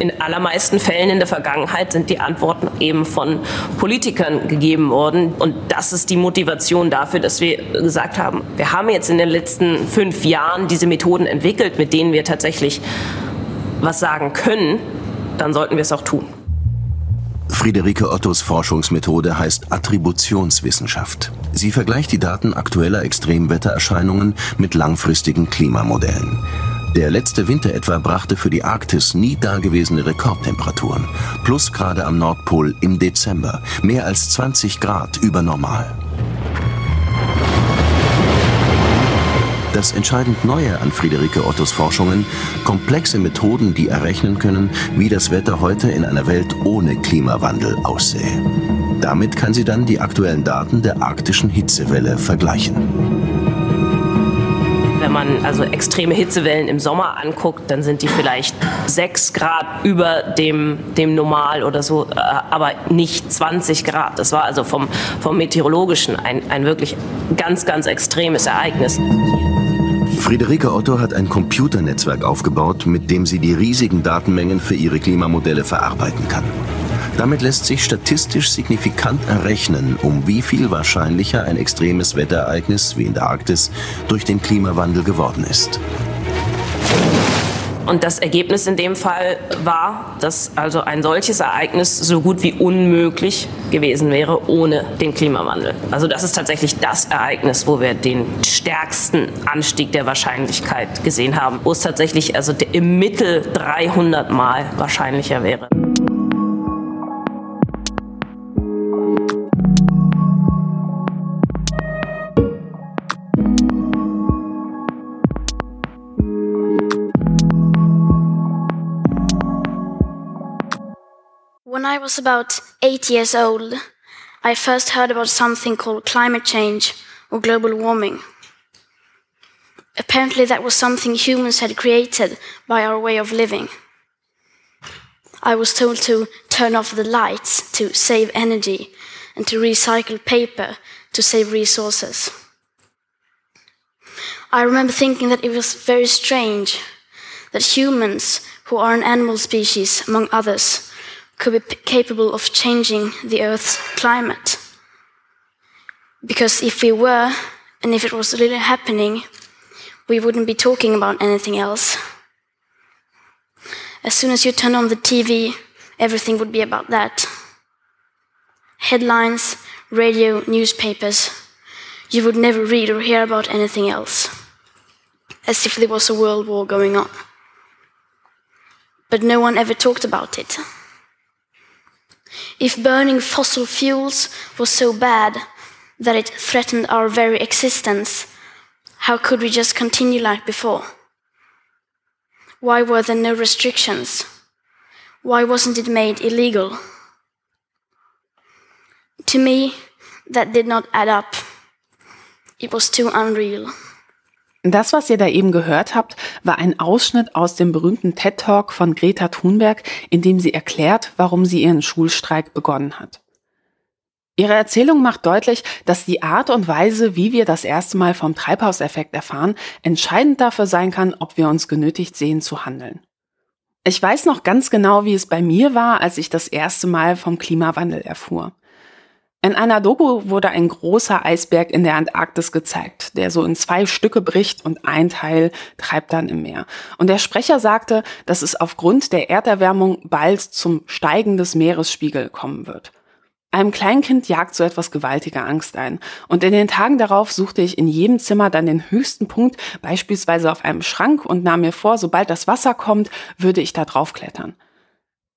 In allermeisten Fällen in der Vergangenheit sind die Antworten eben von Politikern gegeben worden. Und das ist die Motivation dafür, dass wir gesagt haben, wir haben jetzt in den letzten fünf Jahren diese Methoden entwickelt, mit denen wir tatsächlich was sagen können dann sollten wir es auch tun. Friederike Ottos Forschungsmethode heißt Attributionswissenschaft. Sie vergleicht die Daten aktueller Extremwettererscheinungen mit langfristigen Klimamodellen. Der letzte Winter etwa brachte für die Arktis nie dagewesene Rekordtemperaturen. Plusgrade am Nordpol im Dezember. Mehr als 20 Grad über normal. Das entscheidend Neue an Friederike Ottos Forschungen, komplexe Methoden, die errechnen können, wie das Wetter heute in einer Welt ohne Klimawandel aussähe. Damit kann sie dann die aktuellen Daten der arktischen Hitzewelle vergleichen. Wenn man also extreme Hitzewellen im Sommer anguckt, dann sind die vielleicht sechs Grad über dem, dem Normal oder so, äh, aber nicht 20 Grad. Das war also vom, vom Meteorologischen ein, ein wirklich ganz, ganz extremes Ereignis. Friederike Otto hat ein Computernetzwerk aufgebaut, mit dem sie die riesigen Datenmengen für ihre Klimamodelle verarbeiten kann. Damit lässt sich statistisch signifikant errechnen, um wie viel wahrscheinlicher ein extremes Wetterereignis wie in der Arktis durch den Klimawandel geworden ist. Und das Ergebnis in dem Fall war, dass also ein solches Ereignis so gut wie unmöglich gewesen wäre ohne den Klimawandel. Also das ist tatsächlich das Ereignis, wo wir den stärksten Anstieg der Wahrscheinlichkeit gesehen haben, wo es tatsächlich also im Mittel 300 Mal wahrscheinlicher wäre. Was about eight years old, I first heard about something called climate change or global warming. Apparently, that was something humans had created by our way of living. I was told to turn off the lights to save energy and to recycle paper to save resources. I remember thinking that it was very strange that humans, who are an animal species among others, could be capable of changing the Earth's climate. Because if we were, and if it was really happening, we wouldn't be talking about anything else. As soon as you turn on the TV, everything would be about that. Headlines, radio, newspapers. You would never read or hear about anything else. As if there was a world war going on. But no one ever talked about it. If burning fossil fuels was so bad that it threatened our very existence, how could we just continue like before? Why were there no restrictions? Why wasn't it made illegal? To me, that did not add up. It was too unreal. Das, was ihr da eben gehört habt, war ein Ausschnitt aus dem berühmten TED Talk von Greta Thunberg, in dem sie erklärt, warum sie ihren Schulstreik begonnen hat. Ihre Erzählung macht deutlich, dass die Art und Weise, wie wir das erste Mal vom Treibhauseffekt erfahren, entscheidend dafür sein kann, ob wir uns genötigt sehen zu handeln. Ich weiß noch ganz genau, wie es bei mir war, als ich das erste Mal vom Klimawandel erfuhr. In einer Doku wurde ein großer Eisberg in der Antarktis gezeigt, der so in zwei Stücke bricht und ein Teil treibt dann im Meer. Und der Sprecher sagte, dass es aufgrund der Erderwärmung bald zum Steigen des Meeresspiegel kommen wird. Einem Kleinkind jagt so etwas gewaltige Angst ein. Und in den Tagen darauf suchte ich in jedem Zimmer dann den höchsten Punkt, beispielsweise auf einem Schrank, und nahm mir vor, sobald das Wasser kommt, würde ich da drauf klettern.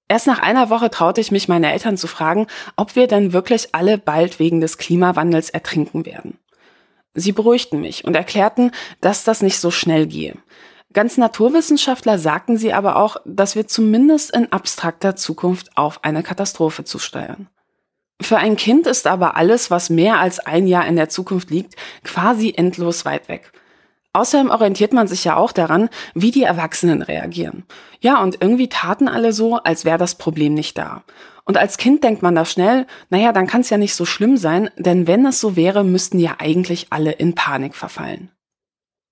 Erst nach einer Woche traute ich mich, meine Eltern zu fragen, ob wir denn wirklich alle bald wegen des Klimawandels ertrinken werden. Sie beruhigten mich und erklärten, dass das nicht so schnell gehe. Ganz Naturwissenschaftler sagten sie aber auch, dass wir zumindest in abstrakter Zukunft auf eine Katastrophe zusteuern. Für ein Kind ist aber alles, was mehr als ein Jahr in der Zukunft liegt, quasi endlos weit weg. Außerdem orientiert man sich ja auch daran, wie die Erwachsenen reagieren. Ja, und irgendwie taten alle so, als wäre das Problem nicht da. Und als Kind denkt man da schnell, naja, dann kann es ja nicht so schlimm sein, denn wenn es so wäre, müssten ja eigentlich alle in Panik verfallen.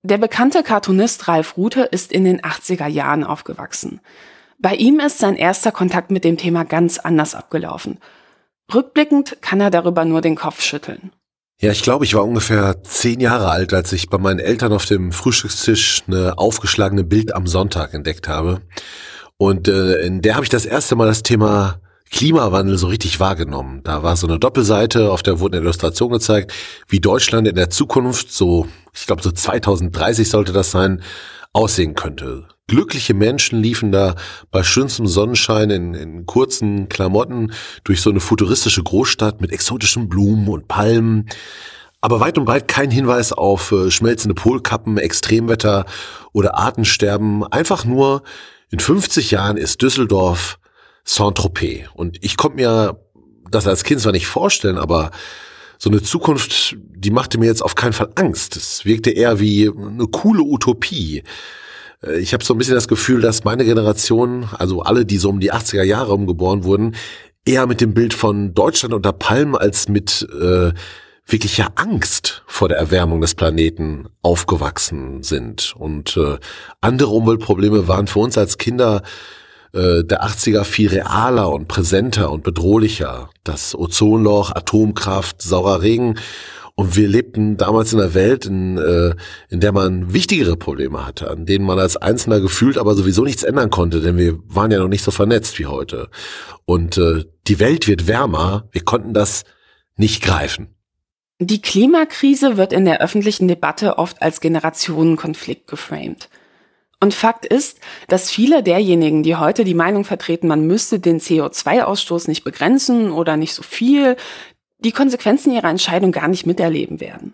Der bekannte Cartoonist Ralf Rute ist in den 80er Jahren aufgewachsen. Bei ihm ist sein erster Kontakt mit dem Thema ganz anders abgelaufen. Rückblickend kann er darüber nur den Kopf schütteln. Ja, ich glaube, ich war ungefähr zehn Jahre alt, als ich bei meinen Eltern auf dem Frühstückstisch eine aufgeschlagene Bild am Sonntag entdeckt habe. Und äh, in der habe ich das erste Mal das Thema Klimawandel so richtig wahrgenommen. Da war so eine Doppelseite, auf der wurde eine Illustration gezeigt, wie Deutschland in der Zukunft, so, ich glaube so 2030 sollte das sein, aussehen könnte. Glückliche Menschen liefen da bei schönstem Sonnenschein in, in kurzen Klamotten durch so eine futuristische Großstadt mit exotischen Blumen und Palmen. Aber weit und breit kein Hinweis auf äh, schmelzende Polkappen, Extremwetter oder Artensterben. Einfach nur, in 50 Jahren ist Düsseldorf Saint-Tropez. Und ich konnte mir das als Kind zwar nicht vorstellen, aber so eine Zukunft, die machte mir jetzt auf keinen Fall Angst. Es wirkte eher wie eine coole Utopie. Äh, ich habe so ein bisschen das Gefühl, dass meine Generation, also alle, die so um die 80er Jahre umgeboren wurden, eher mit dem Bild von Deutschland unter Palmen als mit äh, wirklicher Angst vor der Erwärmung des Planeten aufgewachsen sind. Und äh, andere Umweltprobleme waren für uns als Kinder äh, der 80er viel realer und präsenter und bedrohlicher. Das Ozonloch, Atomkraft, saurer Regen. Und wir lebten damals in einer Welt, in, äh, in der man wichtigere Probleme hatte, an denen man als Einzelner gefühlt aber sowieso nichts ändern konnte, denn wir waren ja noch nicht so vernetzt wie heute. Und äh, die Welt wird wärmer, wir konnten das nicht greifen. Die Klimakrise wird in der öffentlichen Debatte oft als Generationenkonflikt geframed. Und Fakt ist, dass viele derjenigen, die heute die Meinung vertreten, man müsste den CO2-Ausstoß nicht begrenzen oder nicht so viel, die Konsequenzen ihrer Entscheidung gar nicht miterleben werden.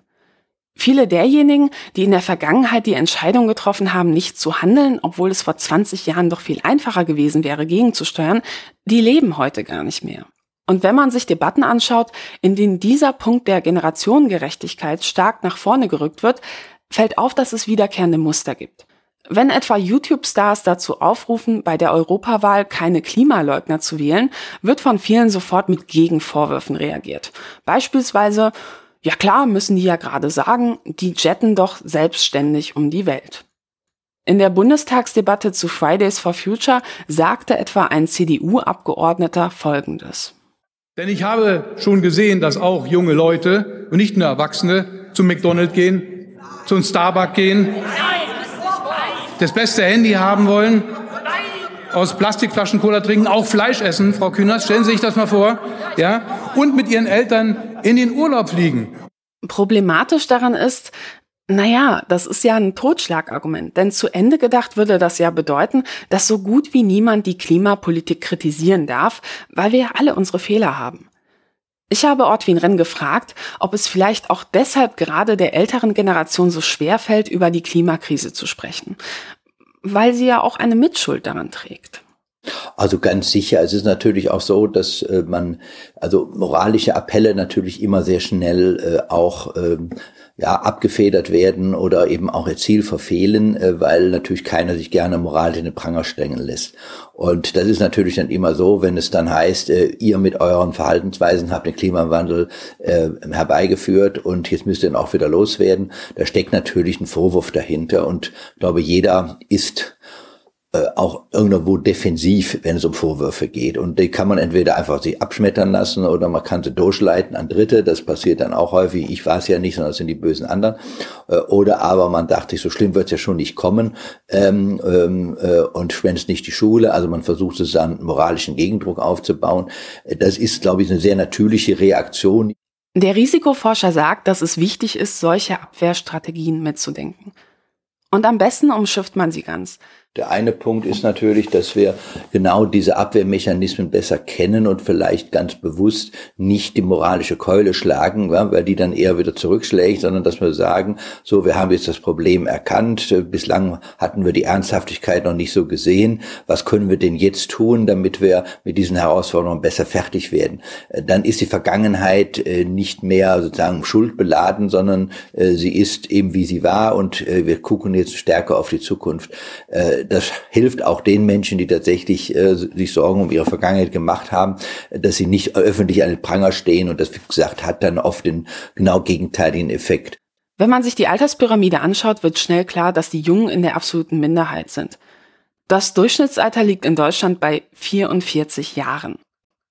Viele derjenigen, die in der Vergangenheit die Entscheidung getroffen haben, nicht zu handeln, obwohl es vor 20 Jahren doch viel einfacher gewesen wäre, gegenzusteuern, die leben heute gar nicht mehr. Und wenn man sich Debatten anschaut, in denen dieser Punkt der Generationengerechtigkeit stark nach vorne gerückt wird, fällt auf, dass es wiederkehrende Muster gibt. Wenn etwa YouTube-Stars dazu aufrufen, bei der Europawahl keine Klimaleugner zu wählen, wird von vielen sofort mit Gegenvorwürfen reagiert. Beispielsweise, ja klar, müssen die ja gerade sagen, die jetten doch selbstständig um die Welt. In der Bundestagsdebatte zu Fridays for Future sagte etwa ein CDU-Abgeordneter Folgendes. Denn ich habe schon gesehen, dass auch junge Leute und nicht nur Erwachsene zum McDonald's gehen, zum Starbucks gehen, das beste Handy haben wollen, aus Plastikflaschen Cola trinken, auch Fleisch essen, Frau Kühners, stellen Sie sich das mal vor, ja, und mit ihren Eltern in den Urlaub fliegen. Problematisch daran ist, naja, das ist ja ein Totschlagargument, denn zu Ende gedacht würde das ja bedeuten, dass so gut wie niemand die Klimapolitik kritisieren darf, weil wir ja alle unsere Fehler haben. Ich habe Ortwin Renn gefragt, ob es vielleicht auch deshalb gerade der älteren Generation so schwer fällt, über die Klimakrise zu sprechen, weil sie ja auch eine Mitschuld daran trägt. Also ganz sicher. Es ist natürlich auch so, dass äh, man, also moralische Appelle natürlich immer sehr schnell äh, auch äh, ja, abgefedert werden oder eben auch ihr Ziel verfehlen, äh, weil natürlich keiner sich gerne Moral in den Pranger strengen lässt. Und das ist natürlich dann immer so, wenn es dann heißt, äh, ihr mit euren Verhaltensweisen habt den Klimawandel äh, herbeigeführt und jetzt müsst ihr ihn auch wieder loswerden. Da steckt natürlich ein Vorwurf dahinter und ich glaube, jeder ist äh, auch irgendwo defensiv, wenn es um Vorwürfe geht. Und die kann man entweder einfach sich abschmettern lassen oder man kann sie durchleiten an Dritte. Das passiert dann auch häufig. Ich es ja nicht, sondern es sind die bösen anderen. Äh, oder aber man dachte, so schlimm wird es ja schon nicht kommen. Ähm, ähm, äh, und schwänzt nicht die Schule. Also man versucht es moralischen Gegendruck aufzubauen. Das ist, glaube ich, eine sehr natürliche Reaktion. Der Risikoforscher sagt, dass es wichtig ist, solche Abwehrstrategien mitzudenken. Und am besten umschifft man sie ganz. Der eine Punkt ist natürlich, dass wir genau diese Abwehrmechanismen besser kennen und vielleicht ganz bewusst nicht die moralische Keule schlagen, weil die dann eher wieder zurückschlägt, sondern dass wir sagen, so, wir haben jetzt das Problem erkannt, bislang hatten wir die Ernsthaftigkeit noch nicht so gesehen, was können wir denn jetzt tun, damit wir mit diesen Herausforderungen besser fertig werden? Dann ist die Vergangenheit äh, nicht mehr sozusagen schuldbeladen, sondern äh, sie ist eben wie sie war und äh, wir gucken jetzt stärker auf die Zukunft das hilft auch den Menschen, die tatsächlich äh, sich Sorgen um ihre Vergangenheit gemacht haben, dass sie nicht öffentlich an den Pranger stehen und das, wie gesagt, hat dann oft den genau gegenteiligen Effekt. Wenn man sich die Alterspyramide anschaut, wird schnell klar, dass die Jungen in der absoluten Minderheit sind. Das Durchschnittsalter liegt in Deutschland bei 44 Jahren.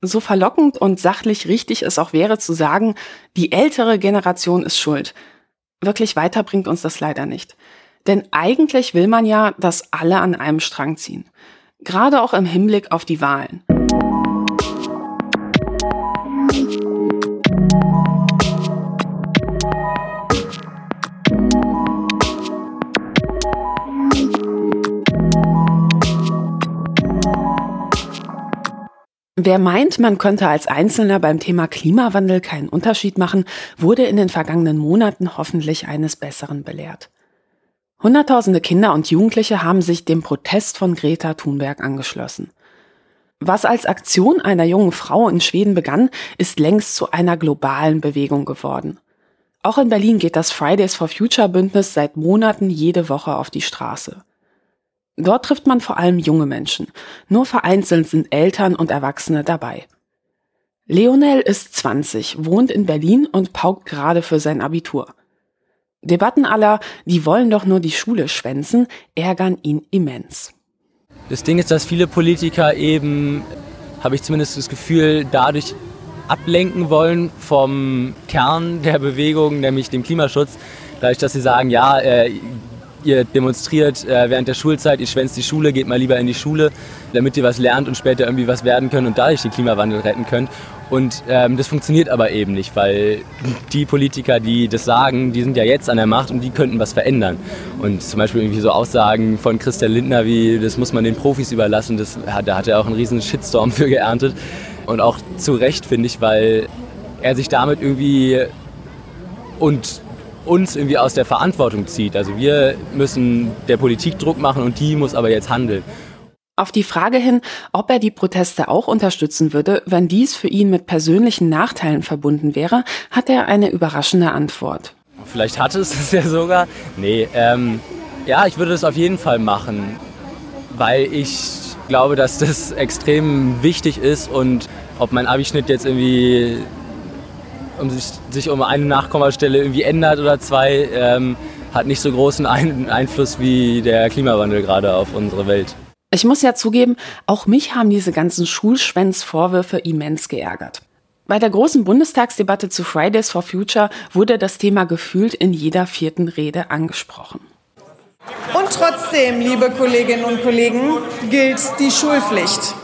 So verlockend und sachlich richtig es auch wäre zu sagen, die ältere Generation ist schuld. Wirklich weiter bringt uns das leider nicht. Denn eigentlich will man ja, dass alle an einem Strang ziehen. Gerade auch im Hinblick auf die Wahlen. Wer meint, man könnte als Einzelner beim Thema Klimawandel keinen Unterschied machen, wurde in den vergangenen Monaten hoffentlich eines Besseren belehrt. Hunderttausende Kinder und Jugendliche haben sich dem Protest von Greta Thunberg angeschlossen. Was als Aktion einer jungen Frau in Schweden begann, ist längst zu einer globalen Bewegung geworden. Auch in Berlin geht das Fridays for Future Bündnis seit Monaten jede Woche auf die Straße. Dort trifft man vor allem junge Menschen. Nur vereinzelt sind Eltern und Erwachsene dabei. Leonel ist 20, wohnt in Berlin und paukt gerade für sein Abitur. Debatten aller, die wollen doch nur die Schule schwänzen, ärgern ihn immens. Das Ding ist, dass viele Politiker eben, habe ich zumindest das Gefühl, dadurch ablenken wollen vom Kern der Bewegung, nämlich dem Klimaschutz. Dadurch, dass sie sagen, ja, äh, ihr demonstriert äh, während der Schulzeit, ihr schwänzt die Schule, geht mal lieber in die Schule, damit ihr was lernt und später irgendwie was werden könnt und dadurch den Klimawandel retten könnt. Und ähm, das funktioniert aber eben nicht, weil die Politiker, die das sagen, die sind ja jetzt an der Macht und die könnten was verändern. Und zum Beispiel irgendwie so Aussagen von Christian Lindner wie, das muss man den Profis überlassen, das, da hat er auch einen riesen Shitstorm <laughs> für geerntet. Und auch zu Recht, finde ich, weil er sich damit irgendwie und uns irgendwie aus der Verantwortung zieht. Also wir müssen der Politik Druck machen und die muss aber jetzt handeln. Auf die Frage hin, ob er die Proteste auch unterstützen würde, wenn dies für ihn mit persönlichen Nachteilen verbunden wäre, hat er eine überraschende Antwort. Vielleicht hatte es es ja sogar. Nee, ähm, ja, ich würde das auf jeden Fall machen, weil ich glaube, dass das extrem wichtig ist und ob mein Abischnitt jetzt irgendwie um sich, sich um eine Nachkommastelle irgendwie ändert oder zwei, ähm, hat nicht so großen Ein Einfluss wie der Klimawandel gerade auf unsere Welt. Ich muss ja zugeben, auch mich haben diese ganzen Schulschwänzvorwürfe immens geärgert. Bei der großen Bundestagsdebatte zu Fridays for Future wurde das Thema gefühlt in jeder vierten Rede angesprochen. Und trotzdem, liebe Kolleginnen und Kollegen, gilt die Schulpflicht.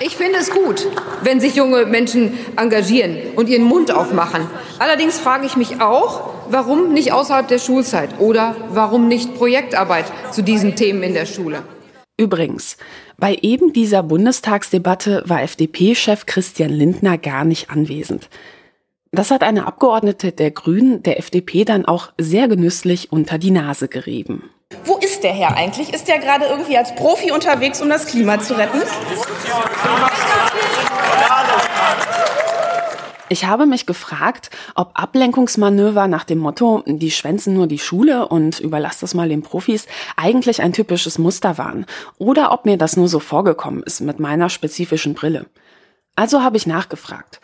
Ich finde es gut, wenn sich junge Menschen engagieren und ihren Mund aufmachen. Allerdings frage ich mich auch, warum nicht außerhalb der Schulzeit oder warum nicht Projektarbeit zu diesen Themen in der Schule. Übrigens, bei eben dieser Bundestagsdebatte war FDP-Chef Christian Lindner gar nicht anwesend. Das hat eine Abgeordnete der Grünen der FDP dann auch sehr genüsslich unter die Nase gerieben. Wo ist der Herr eigentlich? Ist der gerade irgendwie als Profi unterwegs, um das Klima zu retten? Ich habe mich gefragt, ob Ablenkungsmanöver nach dem Motto, die schwänzen nur die Schule und überlass das mal den Profis, eigentlich ein typisches Muster waren oder ob mir das nur so vorgekommen ist mit meiner spezifischen Brille. Also habe ich nachgefragt.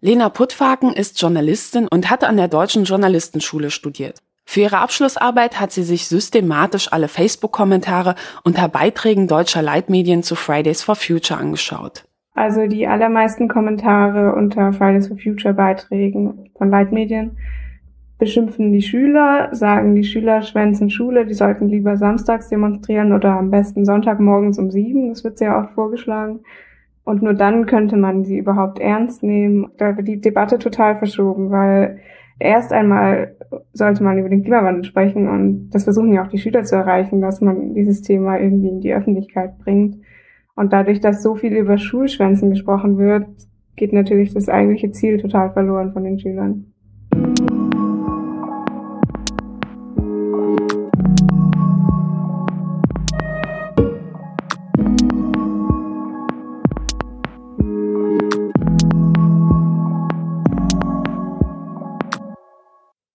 Lena Puttfaken ist Journalistin und hat an der Deutschen Journalistenschule studiert. Für ihre Abschlussarbeit hat sie sich systematisch alle Facebook-Kommentare unter Beiträgen deutscher Leitmedien zu Fridays for Future angeschaut. Also die allermeisten Kommentare unter Fridays for Future Beiträgen von Leitmedien beschimpfen die Schüler, sagen die Schüler schwänzen Schule, die sollten lieber samstags demonstrieren oder am besten Sonntagmorgens um sieben, das wird sehr oft vorgeschlagen. Und nur dann könnte man sie überhaupt ernst nehmen. Da wird die Debatte total verschoben, weil erst einmal sollte man über den Klimawandel sprechen und das versuchen ja auch die Schüler zu erreichen, dass man dieses Thema irgendwie in die Öffentlichkeit bringt. Und dadurch, dass so viel über Schulschwänzen gesprochen wird, geht natürlich das eigentliche Ziel total verloren von den Schülern.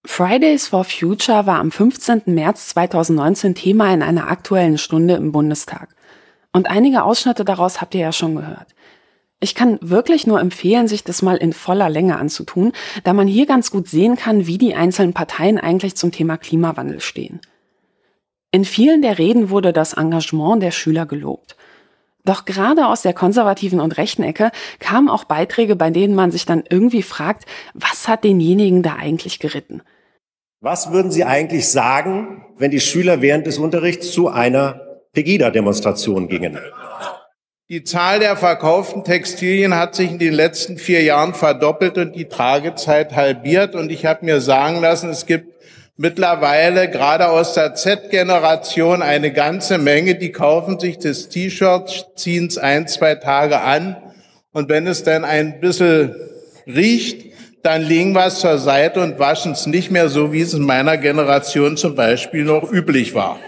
Fridays for Future war am 15. März 2019 Thema in einer aktuellen Stunde im Bundestag. Und einige Ausschnitte daraus habt ihr ja schon gehört. Ich kann wirklich nur empfehlen, sich das mal in voller Länge anzutun, da man hier ganz gut sehen kann, wie die einzelnen Parteien eigentlich zum Thema Klimawandel stehen. In vielen der Reden wurde das Engagement der Schüler gelobt. Doch gerade aus der konservativen und rechten Ecke kamen auch Beiträge, bei denen man sich dann irgendwie fragt, was hat denjenigen da eigentlich geritten? Was würden Sie eigentlich sagen, wenn die Schüler während des Unterrichts zu einer Pegida-Demonstration gingen. Die Zahl der verkauften Textilien hat sich in den letzten vier Jahren verdoppelt und die Tragezeit halbiert. Und ich habe mir sagen lassen, es gibt mittlerweile gerade aus der Z-Generation eine ganze Menge, die kaufen sich das T-Shirt, ziehen es ein, zwei Tage an und wenn es dann ein bisschen riecht, dann legen wir es zur Seite und waschen es nicht mehr so, wie es in meiner Generation zum Beispiel noch üblich war.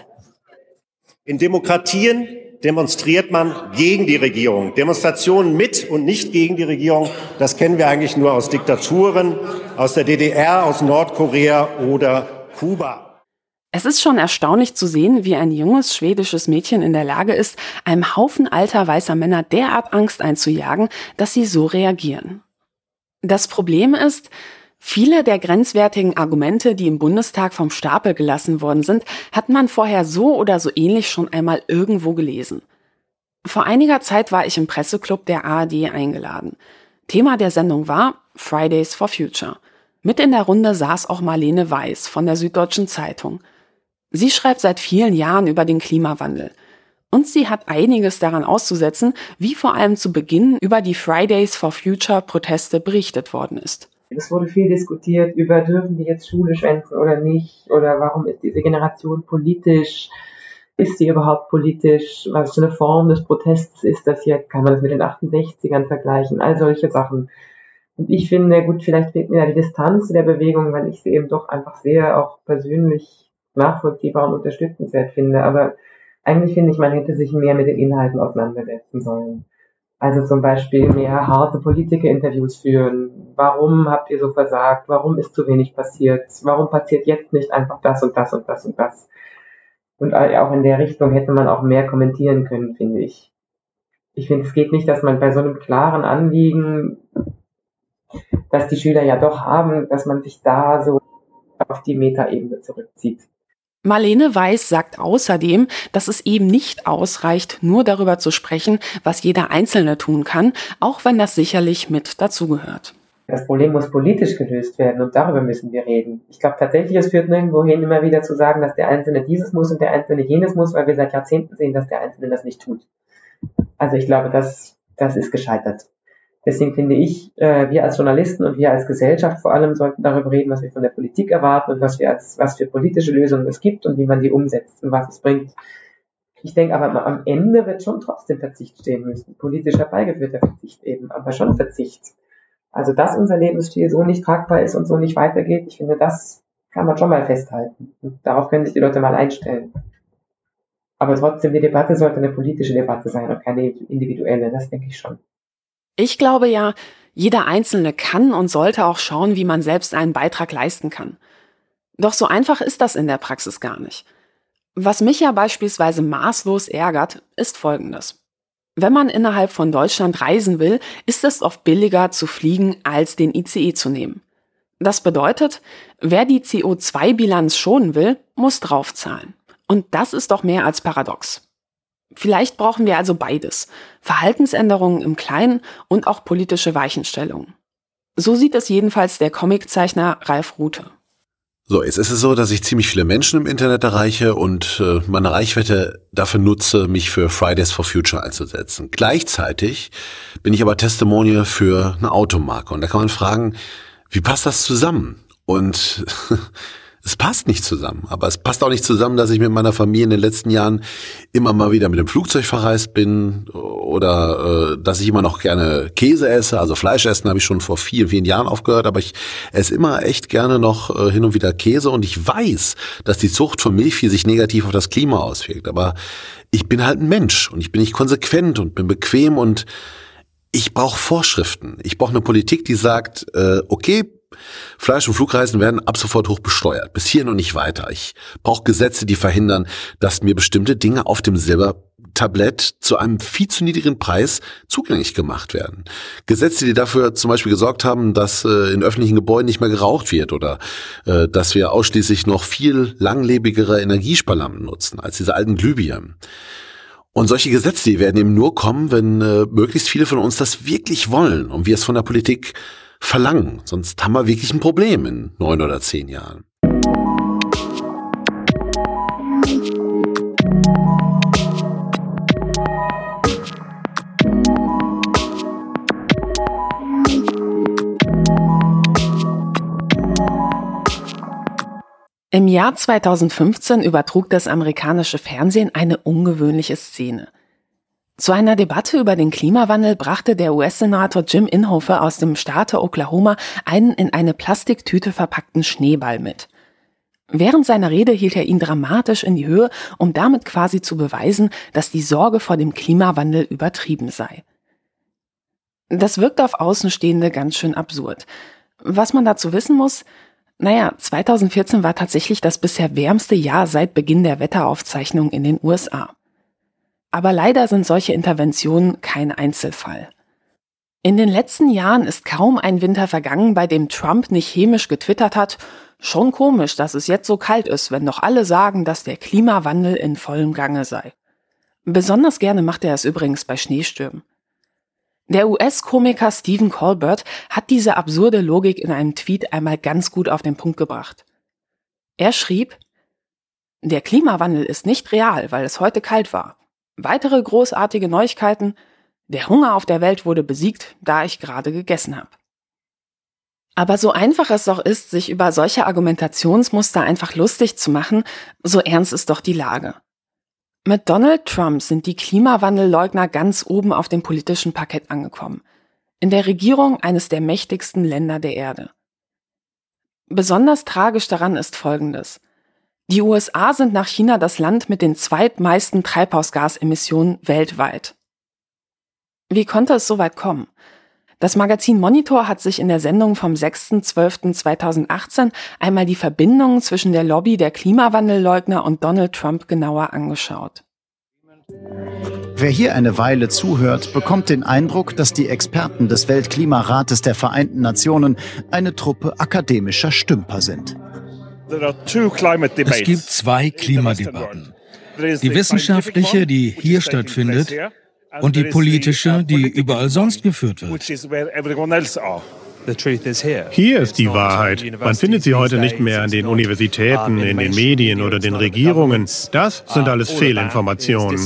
In Demokratien demonstriert man gegen die Regierung. Demonstrationen mit und nicht gegen die Regierung, das kennen wir eigentlich nur aus Diktaturen, aus der DDR, aus Nordkorea oder Kuba. Es ist schon erstaunlich zu sehen, wie ein junges schwedisches Mädchen in der Lage ist, einem Haufen alter weißer Männer derart Angst einzujagen, dass sie so reagieren. Das Problem ist, Viele der grenzwertigen Argumente, die im Bundestag vom Stapel gelassen worden sind, hat man vorher so oder so ähnlich schon einmal irgendwo gelesen. Vor einiger Zeit war ich im Presseclub der ARD eingeladen. Thema der Sendung war Fridays for Future. Mit in der Runde saß auch Marlene Weiß von der Süddeutschen Zeitung. Sie schreibt seit vielen Jahren über den Klimawandel. Und sie hat einiges daran auszusetzen, wie vor allem zu Beginn über die Fridays for Future Proteste berichtet worden ist. Es wurde viel diskutiert über, dürfen die jetzt Schule schwänzen oder nicht? Oder warum ist diese Generation politisch? Ist sie überhaupt politisch? Was für eine Form des Protests ist das jetzt? Kann man das mit den 68ern vergleichen? All solche Sachen. Und ich finde, gut, vielleicht fehlt mir da die Distanz der Bewegung, weil ich sie eben doch einfach sehr auch persönlich nachvollziehbar und unterstützenswert finde. Aber eigentlich finde ich, man hätte sich mehr mit den Inhalten auseinandersetzen sollen. Also zum Beispiel mehr harte Politiker-Interviews führen. Warum habt ihr so versagt? Warum ist zu wenig passiert? Warum passiert jetzt nicht einfach das und das und das und das? Und auch in der Richtung hätte man auch mehr kommentieren können, finde ich. Ich finde, es geht nicht, dass man bei so einem klaren Anliegen, dass die Schüler ja doch haben, dass man sich da so auf die Metaebene zurückzieht. Marlene Weiß sagt außerdem, dass es eben nicht ausreicht, nur darüber zu sprechen, was jeder Einzelne tun kann, auch wenn das sicherlich mit dazugehört. Das Problem muss politisch gelöst werden und darüber müssen wir reden. Ich glaube tatsächlich, es führt nirgendwo hin, immer wieder zu sagen, dass der Einzelne dieses muss und der Einzelne jenes muss, weil wir seit Jahrzehnten sehen, dass der Einzelne das nicht tut. Also ich glaube, das, das ist gescheitert. Deswegen finde ich, äh, wir als Journalisten und wir als Gesellschaft vor allem sollten darüber reden, was wir von der Politik erwarten und was wir als, was für politische Lösungen es gibt und wie man die umsetzt und was es bringt. Ich denke aber am Ende wird schon trotzdem Verzicht stehen müssen. Politisch herbeigeführter Verzicht eben, aber schon Verzicht. Also, dass unser Lebensstil so nicht tragbar ist und so nicht weitergeht, ich finde, das kann man schon mal festhalten. Und darauf können sich die Leute mal einstellen. Aber trotzdem, die Debatte sollte eine politische Debatte sein und keine individuelle, das denke ich schon. Ich glaube ja, jeder Einzelne kann und sollte auch schauen, wie man selbst einen Beitrag leisten kann. Doch so einfach ist das in der Praxis gar nicht. Was mich ja beispielsweise maßlos ärgert, ist Folgendes. Wenn man innerhalb von Deutschland reisen will, ist es oft billiger zu fliegen, als den ICE zu nehmen. Das bedeutet, wer die CO2-Bilanz schonen will, muss draufzahlen. Und das ist doch mehr als paradox. Vielleicht brauchen wir also beides. Verhaltensänderungen im Kleinen und auch politische Weichenstellungen. So sieht es jedenfalls der Comiczeichner Ralf Rute. So, jetzt ist es so, dass ich ziemlich viele Menschen im Internet erreiche und äh, meine Reichweite dafür nutze, mich für Fridays for Future einzusetzen. Gleichzeitig bin ich aber Testimonial für eine Automarke und da kann man fragen, wie passt das zusammen? Und <laughs> es passt nicht zusammen. Aber es passt auch nicht zusammen, dass ich mit meiner Familie in den letzten Jahren immer mal wieder mit dem Flugzeug verreist bin oder äh, dass ich immer noch gerne Käse esse. Also Fleisch essen habe ich schon vor vielen, vielen Jahren aufgehört, aber ich esse immer echt gerne noch äh, hin und wieder Käse und ich weiß, dass die Zucht von Milchvieh sich negativ auf das Klima auswirkt. Aber ich bin halt ein Mensch und ich bin nicht konsequent und bin bequem und ich brauche Vorschriften. Ich brauche eine Politik, die sagt, äh, okay, Fleisch- und Flugreisen werden ab sofort hoch besteuert. Bis hier und nicht weiter. Ich brauche Gesetze, die verhindern, dass mir bestimmte Dinge auf dem Silbertablett zu einem viel zu niedrigen Preis zugänglich gemacht werden. Gesetze, die dafür zum Beispiel gesorgt haben, dass äh, in öffentlichen Gebäuden nicht mehr geraucht wird oder äh, dass wir ausschließlich noch viel langlebigere Energiesparlampen nutzen als diese alten Glühbirnen. Und solche Gesetze, die werden eben nur kommen, wenn äh, möglichst viele von uns das wirklich wollen und wir es von der Politik verlangen. Sonst haben wir wirklich ein Problem in neun oder zehn Jahren. Im Jahr 2015 übertrug das amerikanische Fernsehen eine ungewöhnliche Szene. Zu einer Debatte über den Klimawandel brachte der US-Senator Jim Inhofe aus dem Staate Oklahoma einen in eine Plastiktüte verpackten Schneeball mit. Während seiner Rede hielt er ihn dramatisch in die Höhe, um damit quasi zu beweisen, dass die Sorge vor dem Klimawandel übertrieben sei. Das wirkt auf Außenstehende ganz schön absurd. Was man dazu wissen muss, naja, 2014 war tatsächlich das bisher wärmste Jahr seit Beginn der Wetteraufzeichnung in den USA. Aber leider sind solche Interventionen kein Einzelfall. In den letzten Jahren ist kaum ein Winter vergangen, bei dem Trump nicht chemisch getwittert hat, schon komisch, dass es jetzt so kalt ist, wenn doch alle sagen, dass der Klimawandel in vollem Gange sei. Besonders gerne macht er es übrigens bei Schneestürmen. Der US-Komiker Stephen Colbert hat diese absurde Logik in einem Tweet einmal ganz gut auf den Punkt gebracht. Er schrieb, der Klimawandel ist nicht real, weil es heute kalt war. Weitere großartige Neuigkeiten, der Hunger auf der Welt wurde besiegt, da ich gerade gegessen habe. Aber so einfach es doch ist, sich über solche Argumentationsmuster einfach lustig zu machen, so ernst ist doch die Lage. Mit Donald Trump sind die Klimawandelleugner ganz oben auf dem politischen Parkett angekommen. In der Regierung eines der mächtigsten Länder der Erde. Besonders tragisch daran ist Folgendes. Die USA sind nach China das Land mit den zweitmeisten Treibhausgasemissionen weltweit. Wie konnte es so weit kommen? Das Magazin Monitor hat sich in der Sendung vom 6.12.2018 einmal die Verbindungen zwischen der Lobby der Klimawandelleugner und Donald Trump genauer angeschaut. Wer hier eine Weile zuhört, bekommt den Eindruck, dass die Experten des Weltklimarates der Vereinten Nationen eine Truppe akademischer Stümper sind. Es gibt zwei Klimadebatten. Die wissenschaftliche, die hier stattfindet, und die politische, die überall sonst geführt wird. Hier ist die Wahrheit. Man findet sie heute nicht mehr an den Universitäten, in den Medien oder den Regierungen. Das sind alles Fehlinformationen.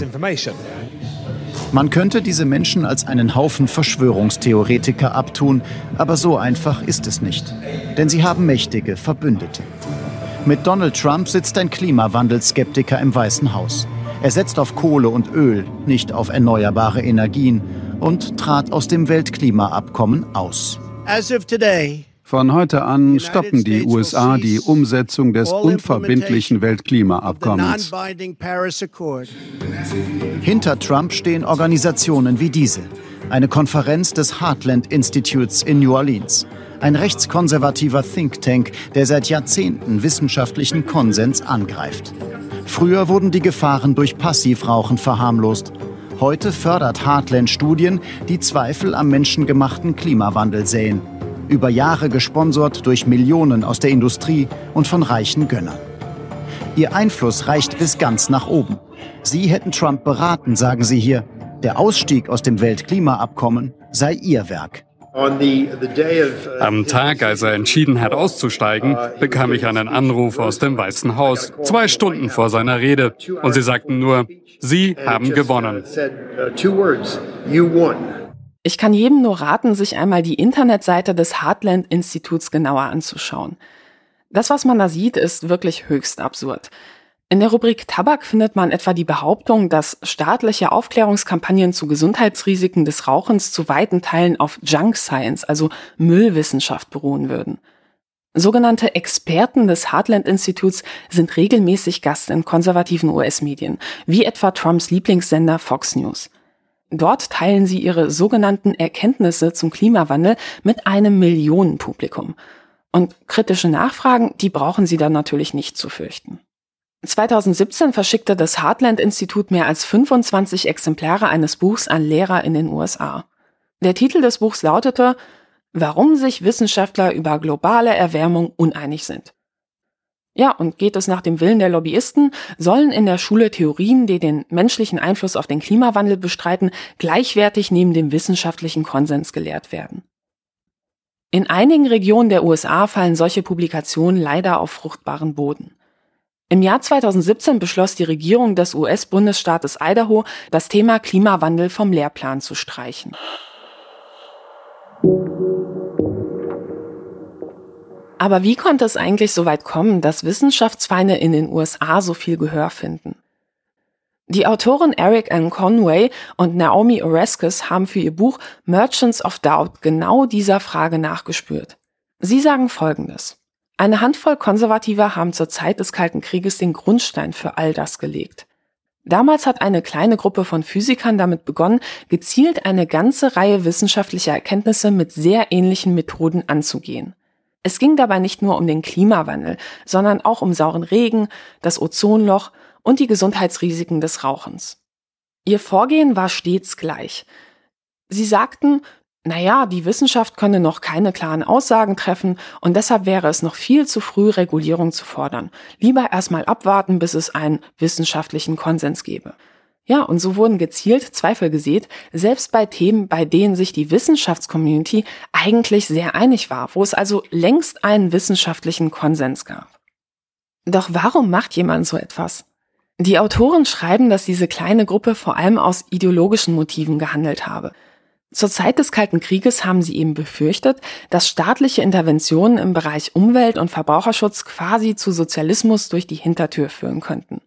Man könnte diese Menschen als einen Haufen Verschwörungstheoretiker abtun, aber so einfach ist es nicht. Denn sie haben mächtige Verbündete. Mit Donald Trump sitzt ein Klimawandelskeptiker im Weißen Haus. Er setzt auf Kohle und Öl, nicht auf erneuerbare Energien und trat aus dem Weltklimaabkommen aus. Von heute an stoppen die USA die Umsetzung des unverbindlichen Weltklimaabkommens. Hinter Trump stehen Organisationen wie diese. Eine Konferenz des Heartland Institutes in New Orleans. Ein rechtskonservativer Think Tank, der seit Jahrzehnten wissenschaftlichen Konsens angreift. Früher wurden die Gefahren durch Passivrauchen verharmlost. Heute fördert Heartland Studien, die Zweifel am menschengemachten Klimawandel säen. Über Jahre gesponsert durch Millionen aus der Industrie und von reichen Gönnern. Ihr Einfluss reicht bis ganz nach oben. Sie hätten Trump beraten, sagen sie hier. Der Ausstieg aus dem Weltklimaabkommen sei ihr Werk. Am Tag, als er entschieden hat auszusteigen, bekam ich einen Anruf aus dem Weißen Haus, zwei Stunden vor seiner Rede. Und sie sagten nur, Sie haben gewonnen. Ich kann jedem nur raten, sich einmal die Internetseite des Heartland Instituts genauer anzuschauen. Das, was man da sieht, ist wirklich höchst absurd. In der Rubrik Tabak findet man etwa die Behauptung, dass staatliche Aufklärungskampagnen zu Gesundheitsrisiken des Rauchens zu weiten Teilen auf Junk Science, also Müllwissenschaft, beruhen würden. Sogenannte Experten des Heartland Instituts sind regelmäßig Gast in konservativen US-Medien, wie etwa Trumps Lieblingssender Fox News. Dort teilen sie ihre sogenannten Erkenntnisse zum Klimawandel mit einem Millionenpublikum. Und kritische Nachfragen, die brauchen sie dann natürlich nicht zu fürchten. 2017 verschickte das Heartland-Institut mehr als 25 Exemplare eines Buchs an Lehrer in den USA. Der Titel des Buchs lautete Warum sich Wissenschaftler über globale Erwärmung uneinig sind. Ja, und geht es nach dem Willen der Lobbyisten, sollen in der Schule Theorien, die den menschlichen Einfluss auf den Klimawandel bestreiten, gleichwertig neben dem wissenschaftlichen Konsens gelehrt werden. In einigen Regionen der USA fallen solche Publikationen leider auf fruchtbaren Boden. Im Jahr 2017 beschloss die Regierung des US-Bundesstaates Idaho, das Thema Klimawandel vom Lehrplan zu streichen. Aber wie konnte es eigentlich so weit kommen, dass Wissenschaftsfeinde in den USA so viel Gehör finden? Die Autoren Eric N. Conway und Naomi Oreskes haben für ihr Buch Merchants of Doubt genau dieser Frage nachgespürt. Sie sagen Folgendes. Eine Handvoll Konservativer haben zur Zeit des Kalten Krieges den Grundstein für all das gelegt. Damals hat eine kleine Gruppe von Physikern damit begonnen, gezielt eine ganze Reihe wissenschaftlicher Erkenntnisse mit sehr ähnlichen Methoden anzugehen. Es ging dabei nicht nur um den Klimawandel, sondern auch um sauren Regen, das Ozonloch und die Gesundheitsrisiken des Rauchens. Ihr Vorgehen war stets gleich. Sie sagten, naja, die Wissenschaft könne noch keine klaren Aussagen treffen und deshalb wäre es noch viel zu früh, Regulierung zu fordern. Lieber erstmal abwarten, bis es einen wissenschaftlichen Konsens gebe. Ja, und so wurden gezielt Zweifel gesät, selbst bei Themen, bei denen sich die Wissenschaftscommunity eigentlich sehr einig war, wo es also längst einen wissenschaftlichen Konsens gab. Doch warum macht jemand so etwas? Die Autoren schreiben, dass diese kleine Gruppe vor allem aus ideologischen Motiven gehandelt habe. Zur Zeit des Kalten Krieges haben sie eben befürchtet, dass staatliche Interventionen im Bereich Umwelt- und Verbraucherschutz quasi zu Sozialismus durch die Hintertür führen könnten.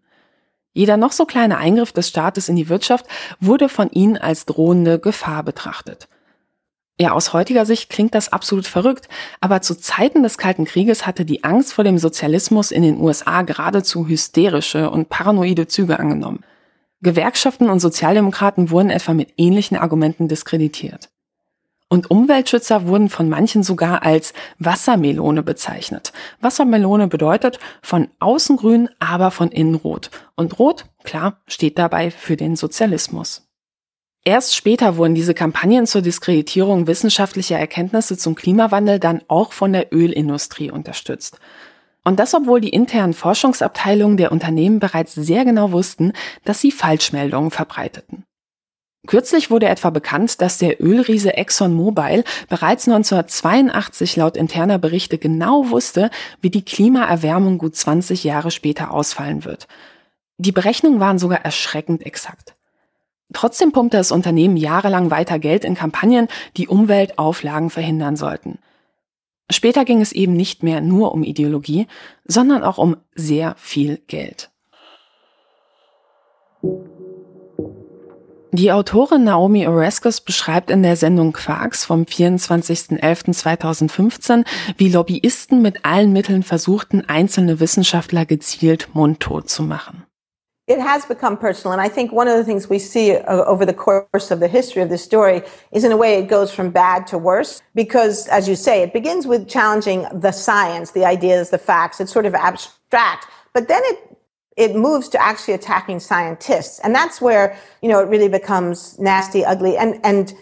Jeder noch so kleine Eingriff des Staates in die Wirtschaft wurde von ihnen als drohende Gefahr betrachtet. Ja, aus heutiger Sicht klingt das absolut verrückt, aber zu Zeiten des Kalten Krieges hatte die Angst vor dem Sozialismus in den USA geradezu hysterische und paranoide Züge angenommen. Gewerkschaften und Sozialdemokraten wurden etwa mit ähnlichen Argumenten diskreditiert. Und Umweltschützer wurden von manchen sogar als Wassermelone bezeichnet. Wassermelone bedeutet von außen grün, aber von innen rot. Und rot, klar, steht dabei für den Sozialismus. Erst später wurden diese Kampagnen zur Diskreditierung wissenschaftlicher Erkenntnisse zum Klimawandel dann auch von der Ölindustrie unterstützt. Und das, obwohl die internen Forschungsabteilungen der Unternehmen bereits sehr genau wussten, dass sie Falschmeldungen verbreiteten. Kürzlich wurde etwa bekannt, dass der Ölriese ExxonMobil bereits 1982 laut interner Berichte genau wusste, wie die Klimaerwärmung gut 20 Jahre später ausfallen wird. Die Berechnungen waren sogar erschreckend exakt. Trotzdem pumpte das Unternehmen jahrelang weiter Geld in Kampagnen, die Umweltauflagen verhindern sollten. Später ging es eben nicht mehr nur um Ideologie, sondern auch um sehr viel Geld. Die Autorin Naomi Oreskes beschreibt in der Sendung Quarks vom 24.11.2015, wie Lobbyisten mit allen Mitteln versuchten, einzelne Wissenschaftler gezielt mundtot zu machen. it has become personal. And I think one of the things we see uh, over the course of the history of this story is, in a way, it goes from bad to worse. Because, as you say, it begins with challenging the science, the ideas, the facts. It's sort of abstract. But then it it moves to actually attacking scientists. And that's where, you know, it really becomes nasty, ugly, and, and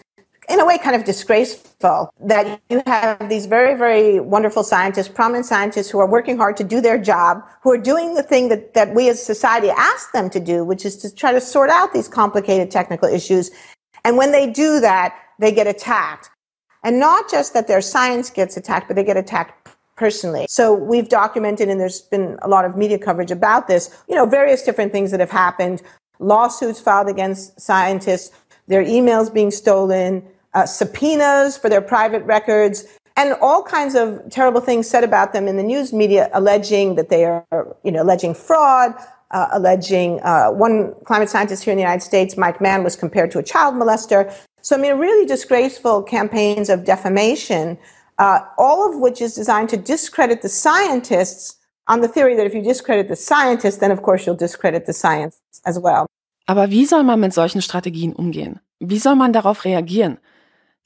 in a way kind of disgraceful that you have these very, very wonderful scientists, prominent scientists who are working hard to do their job, who are doing the thing that, that we as society ask them to do, which is to try to sort out these complicated technical issues. And when they do that, they get attacked. And not just that their science gets attacked, but they get attacked personally. So we've documented, and there's been a lot of media coverage about this, you know, various different things that have happened, lawsuits filed against scientists, their emails being stolen, uh, subpoenas for their private records, and all kinds of terrible things said about them in the news media, alleging that they are, you know, alleging fraud, uh, alleging uh, one climate scientist here in the United States, Mike Mann, was compared to a child molester. So, I mean, really disgraceful campaigns of defamation, uh, all of which is designed to discredit the scientists on the theory that if you discredit the scientists, then of course you'll discredit the science as well. Aber wie soll man mit solchen Strategien umgehen? Wie soll man darauf reagieren?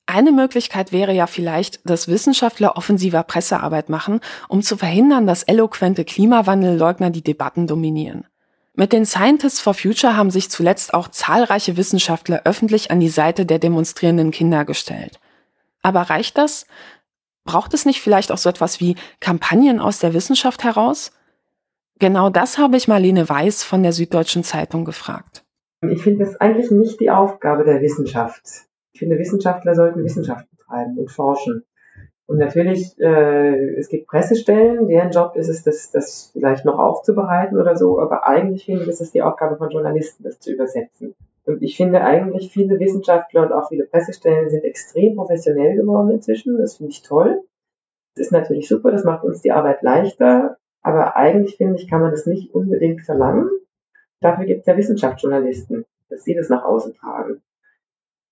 Eine Möglichkeit wäre ja vielleicht, dass Wissenschaftler offensiver Pressearbeit machen, um zu verhindern, dass eloquente Klimawandelleugner die Debatten dominieren. Mit den Scientists for Future haben sich zuletzt auch zahlreiche Wissenschaftler öffentlich an die Seite der demonstrierenden Kinder gestellt. Aber reicht das? Braucht es nicht vielleicht auch so etwas wie Kampagnen aus der Wissenschaft heraus? Genau das habe ich Marlene Weiß von der Süddeutschen Zeitung gefragt. Ich finde das eigentlich nicht die Aufgabe der Wissenschaft. Ich finde, Wissenschaftler sollten Wissenschaft betreiben und forschen. Und natürlich, äh, es gibt Pressestellen, deren Job ist es, das, das vielleicht noch aufzubereiten oder so, aber eigentlich finde ich, ist es die Aufgabe von Journalisten, das zu übersetzen. Und ich finde eigentlich, viele Wissenschaftler und auch viele Pressestellen sind extrem professionell geworden inzwischen. Das finde ich toll. Das ist natürlich super, das macht uns die Arbeit leichter, aber eigentlich finde ich, kann man das nicht unbedingt verlangen. Dafür gibt es ja Wissenschaftsjournalisten, dass sie das nach außen tragen.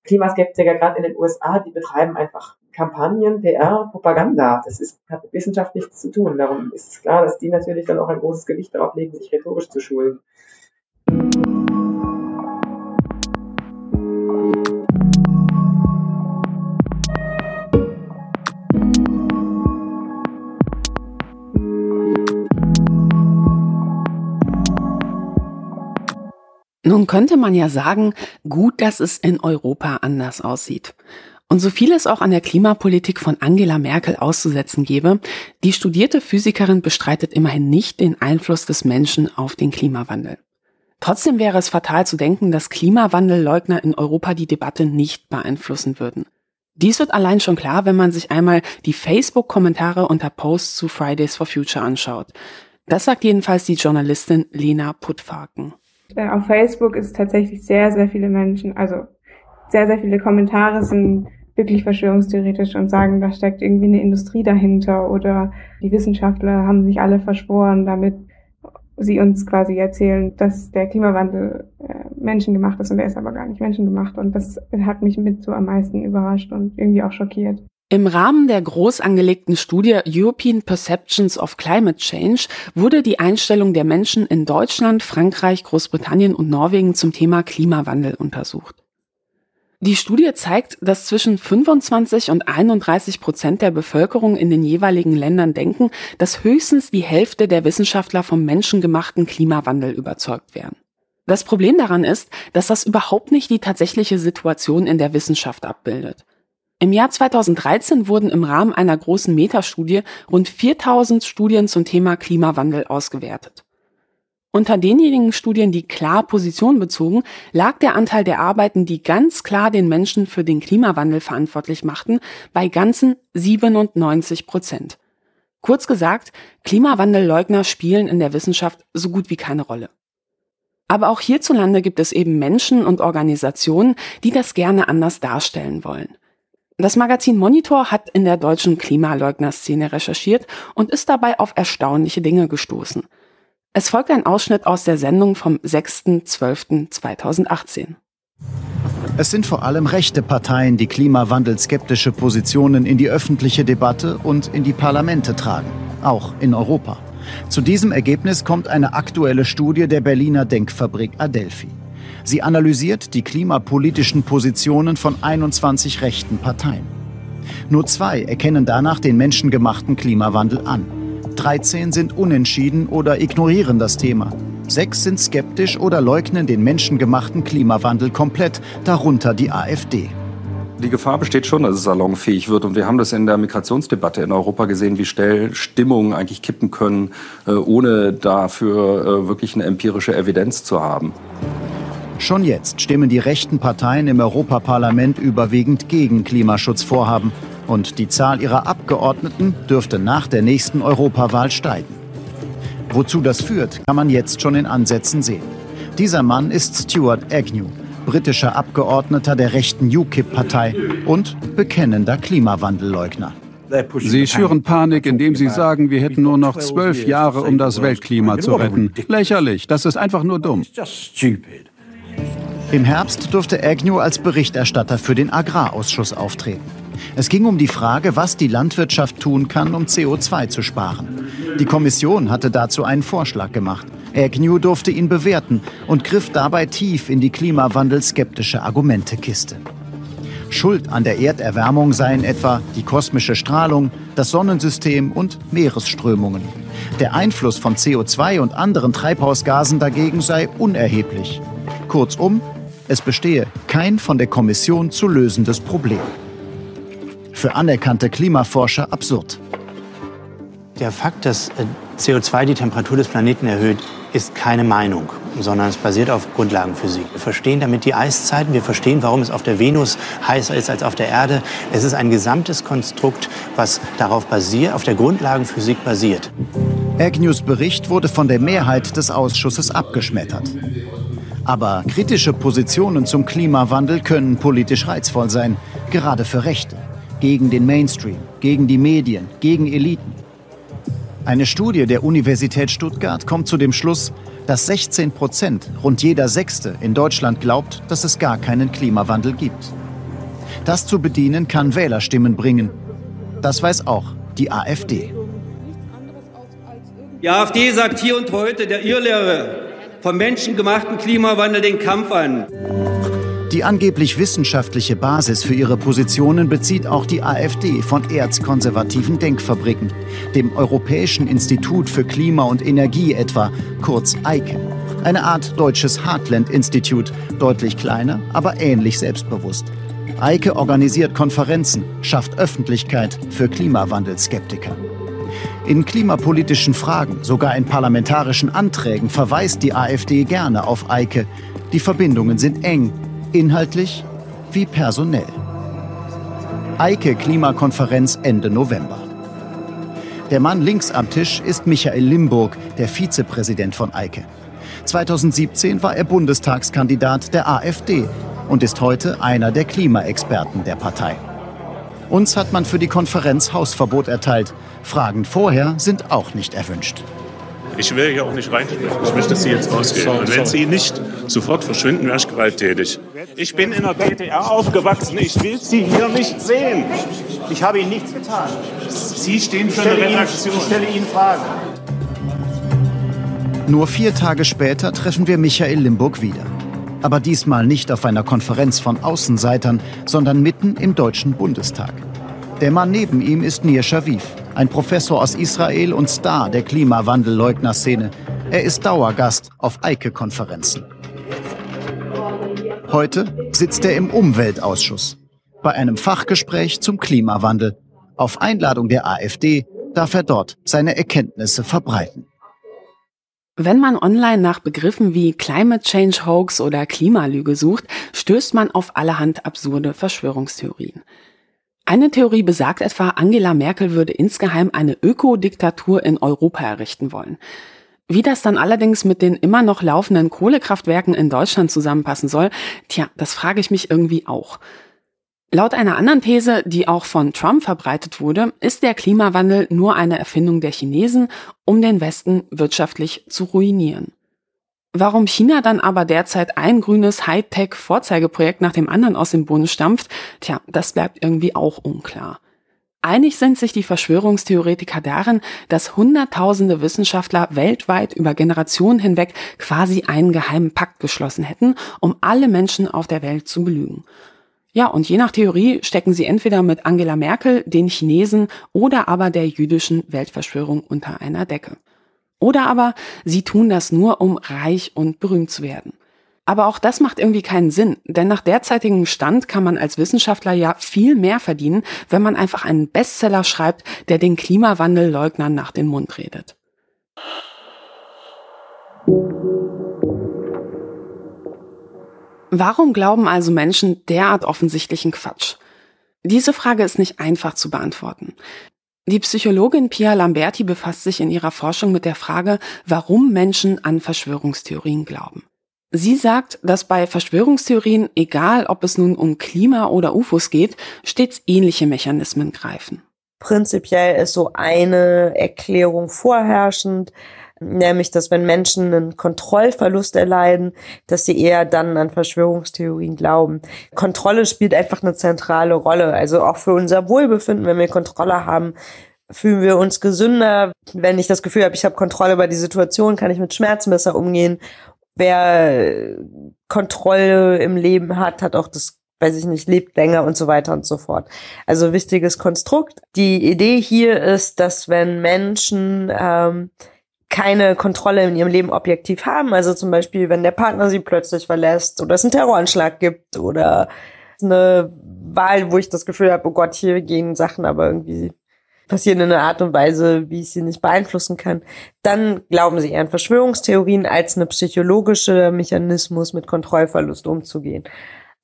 Klimaskeptiker gerade in den USA, die betreiben einfach Kampagnen, PR, Propaganda. Das ist, hat mit Wissenschaft nichts zu tun. Darum ist es klar, dass die natürlich dann auch ein großes Gewicht darauf legen, sich rhetorisch zu schulen. Nun könnte man ja sagen, gut, dass es in Europa anders aussieht. Und so viel es auch an der Klimapolitik von Angela Merkel auszusetzen gäbe, die studierte Physikerin bestreitet immerhin nicht den Einfluss des Menschen auf den Klimawandel. Trotzdem wäre es fatal zu denken, dass Klimawandelleugner in Europa die Debatte nicht beeinflussen würden. Dies wird allein schon klar, wenn man sich einmal die Facebook-Kommentare unter Posts zu Fridays for Future anschaut. Das sagt jedenfalls die Journalistin Lena Puttfaken. Äh, auf Facebook ist tatsächlich sehr, sehr viele Menschen, also sehr, sehr viele Kommentare sind wirklich verschwörungstheoretisch und sagen, da steckt irgendwie eine Industrie dahinter oder die Wissenschaftler haben sich alle verschworen, damit sie uns quasi erzählen, dass der Klimawandel äh, menschengemacht ist und der ist aber gar nicht menschengemacht und das hat mich mit so am meisten überrascht und irgendwie auch schockiert. Im Rahmen der groß angelegten Studie European Perceptions of Climate Change wurde die Einstellung der Menschen in Deutschland, Frankreich, Großbritannien und Norwegen zum Thema Klimawandel untersucht. Die Studie zeigt, dass zwischen 25 und 31 Prozent der Bevölkerung in den jeweiligen Ländern denken, dass höchstens die Hälfte der Wissenschaftler vom menschengemachten Klimawandel überzeugt wären. Das Problem daran ist, dass das überhaupt nicht die tatsächliche Situation in der Wissenschaft abbildet. Im Jahr 2013 wurden im Rahmen einer großen Metastudie rund 4000 Studien zum Thema Klimawandel ausgewertet. Unter denjenigen Studien, die klar Position bezogen, lag der Anteil der Arbeiten, die ganz klar den Menschen für den Klimawandel verantwortlich machten, bei ganzen 97 Prozent. Kurz gesagt, Klimawandelleugner spielen in der Wissenschaft so gut wie keine Rolle. Aber auch hierzulande gibt es eben Menschen und Organisationen, die das gerne anders darstellen wollen. Das Magazin Monitor hat in der deutschen Klimaleugner-Szene recherchiert und ist dabei auf erstaunliche Dinge gestoßen. Es folgt ein Ausschnitt aus der Sendung vom 6.12.2018. Es sind vor allem rechte Parteien, die klimawandelskeptische Positionen in die öffentliche Debatte und in die Parlamente tragen, auch in Europa. Zu diesem Ergebnis kommt eine aktuelle Studie der Berliner Denkfabrik Adelphi. Sie analysiert die klimapolitischen Positionen von 21 rechten Parteien. Nur zwei erkennen danach den menschengemachten Klimawandel an. 13 sind unentschieden oder ignorieren das Thema. Sechs sind skeptisch oder leugnen den menschengemachten Klimawandel komplett, darunter die AfD. Die Gefahr besteht schon, dass es salonfähig wird. Und wir haben das in der Migrationsdebatte in Europa gesehen, wie schnell Stimmungen eigentlich kippen können, äh, ohne dafür äh, wirklich eine empirische Evidenz zu haben. Schon jetzt stimmen die rechten Parteien im Europaparlament überwiegend gegen Klimaschutzvorhaben und die Zahl ihrer Abgeordneten dürfte nach der nächsten Europawahl steigen. Wozu das führt, kann man jetzt schon in Ansätzen sehen. Dieser Mann ist Stuart Agnew, britischer Abgeordneter der rechten UKIP-Partei und bekennender Klimawandelleugner. Sie schüren Panik, indem Sie sagen, wir hätten nur noch zwölf Jahre, um das Weltklima zu retten. Lächerlich, das ist einfach nur dumm. Im Herbst durfte Agnew als Berichterstatter für den Agrarausschuss auftreten. Es ging um die Frage, was die Landwirtschaft tun kann, um CO2 zu sparen. Die Kommission hatte dazu einen Vorschlag gemacht. Agnew durfte ihn bewerten und griff dabei tief in die klimawandelskeptische Argumentekiste. Schuld an der Erderwärmung seien etwa die kosmische Strahlung, das Sonnensystem und Meeresströmungen. Der Einfluss von CO2 und anderen Treibhausgasen dagegen sei unerheblich. Kurzum, es bestehe kein von der Kommission zu lösendes Problem. Für anerkannte Klimaforscher absurd. Der Fakt, dass äh, CO2 die Temperatur des Planeten erhöht, ist keine Meinung, sondern es basiert auf Grundlagenphysik. Wir verstehen damit die Eiszeiten, wir verstehen, warum es auf der Venus heißer ist als auf der Erde. Es ist ein gesamtes Konstrukt, was darauf basiert, auf der Grundlagenphysik basiert. Agnews Bericht wurde von der Mehrheit des Ausschusses abgeschmettert. Aber kritische Positionen zum Klimawandel können politisch reizvoll sein, gerade für Rechte, gegen den Mainstream, gegen die Medien, gegen Eliten. Eine Studie der Universität Stuttgart kommt zu dem Schluss, dass 16 Prozent, rund jeder Sechste in Deutschland glaubt, dass es gar keinen Klimawandel gibt. Das zu bedienen kann Wählerstimmen bringen. Das weiß auch die AfD. Die AfD sagt hier und heute der Irrlehre vom menschengemachten Klimawandel den Kampf an. Die angeblich wissenschaftliche Basis für ihre Positionen bezieht auch die AfD von erzkonservativen Denkfabriken, dem Europäischen Institut für Klima und Energie etwa, kurz EIKE. Eine Art deutsches Heartland-Institut, deutlich kleiner, aber ähnlich selbstbewusst. EIKE organisiert Konferenzen, schafft Öffentlichkeit für Klimawandelskeptiker. In klimapolitischen Fragen, sogar in parlamentarischen Anträgen verweist die AfD gerne auf EIKE. Die Verbindungen sind eng, inhaltlich wie personell. Eike Klimakonferenz Ende November. Der Mann links am Tisch ist Michael Limburg, der Vizepräsident von Eike. 2017 war er Bundestagskandidat der AfD und ist heute einer der Klimaexperten der Partei. Uns hat man für die Konferenz Hausverbot erteilt. Fragen vorher sind auch nicht erwünscht. Ich will hier auch nicht reinsprechen. Ich möchte, dass Sie jetzt rausgehen. Und wenn Sie nicht sofort verschwinden, wäre ich gewalttätig. Ich bin in der DDR aufgewachsen. Ich will Sie hier nicht sehen. Ich habe Ihnen nichts getan. Sie stehen für eine Redaktion. ich stelle Ihnen Fragen. Nur vier Tage später treffen wir Michael Limburg wieder. Aber diesmal nicht auf einer Konferenz von Außenseitern, sondern mitten im Deutschen Bundestag. Der Mann neben ihm ist Nir Shaviv, ein Professor aus Israel und Star der Klimawandelleugner-Szene. Er ist Dauergast auf Eike-Konferenzen. Heute sitzt er im Umweltausschuss bei einem Fachgespräch zum Klimawandel. Auf Einladung der AfD darf er dort seine Erkenntnisse verbreiten. Wenn man online nach Begriffen wie Climate Change Hoax oder Klimalüge sucht, stößt man auf allerhand absurde Verschwörungstheorien. Eine Theorie besagt etwa, Angela Merkel würde insgeheim eine Ökodiktatur in Europa errichten wollen. Wie das dann allerdings mit den immer noch laufenden Kohlekraftwerken in Deutschland zusammenpassen soll, tja, das frage ich mich irgendwie auch. Laut einer anderen These, die auch von Trump verbreitet wurde, ist der Klimawandel nur eine Erfindung der Chinesen, um den Westen wirtschaftlich zu ruinieren. Warum China dann aber derzeit ein grünes Hightech-Vorzeigeprojekt nach dem anderen aus dem Boden stampft, tja, das bleibt irgendwie auch unklar. Einig sind sich die Verschwörungstheoretiker darin, dass Hunderttausende Wissenschaftler weltweit über Generationen hinweg quasi einen geheimen Pakt geschlossen hätten, um alle Menschen auf der Welt zu belügen. Ja, und je nach Theorie stecken sie entweder mit Angela Merkel, den Chinesen oder aber der jüdischen Weltverschwörung unter einer Decke. Oder aber sie tun das nur, um reich und berühmt zu werden. Aber auch das macht irgendwie keinen Sinn, denn nach derzeitigem Stand kann man als Wissenschaftler ja viel mehr verdienen, wenn man einfach einen Bestseller schreibt, der den Klimawandelleugnern nach den Mund redet. Warum glauben also Menschen derart offensichtlichen Quatsch? Diese Frage ist nicht einfach zu beantworten. Die Psychologin Pia Lamberti befasst sich in ihrer Forschung mit der Frage, warum Menschen an Verschwörungstheorien glauben. Sie sagt, dass bei Verschwörungstheorien, egal ob es nun um Klima oder UFOs geht, stets ähnliche Mechanismen greifen. Prinzipiell ist so eine Erklärung vorherrschend, nämlich dass wenn Menschen einen Kontrollverlust erleiden, dass sie eher dann an Verschwörungstheorien glauben. Kontrolle spielt einfach eine zentrale Rolle, also auch für unser Wohlbefinden, wenn wir Kontrolle haben, fühlen wir uns gesünder. Wenn ich das Gefühl habe, ich habe Kontrolle über die Situation, kann ich mit Schmerzen besser umgehen. Wer Kontrolle im Leben hat, hat auch das weiß ich nicht, lebt länger und so weiter und so fort. Also wichtiges Konstrukt. Die Idee hier ist, dass wenn Menschen ähm, keine Kontrolle in ihrem Leben objektiv haben. Also zum Beispiel, wenn der Partner sie plötzlich verlässt oder es einen Terroranschlag gibt oder eine Wahl, wo ich das Gefühl habe, oh Gott, hier gehen Sachen aber irgendwie passieren in einer Art und Weise, wie ich sie nicht beeinflussen kann, dann glauben sie eher an Verschwörungstheorien als eine psychologische Mechanismus mit Kontrollverlust umzugehen.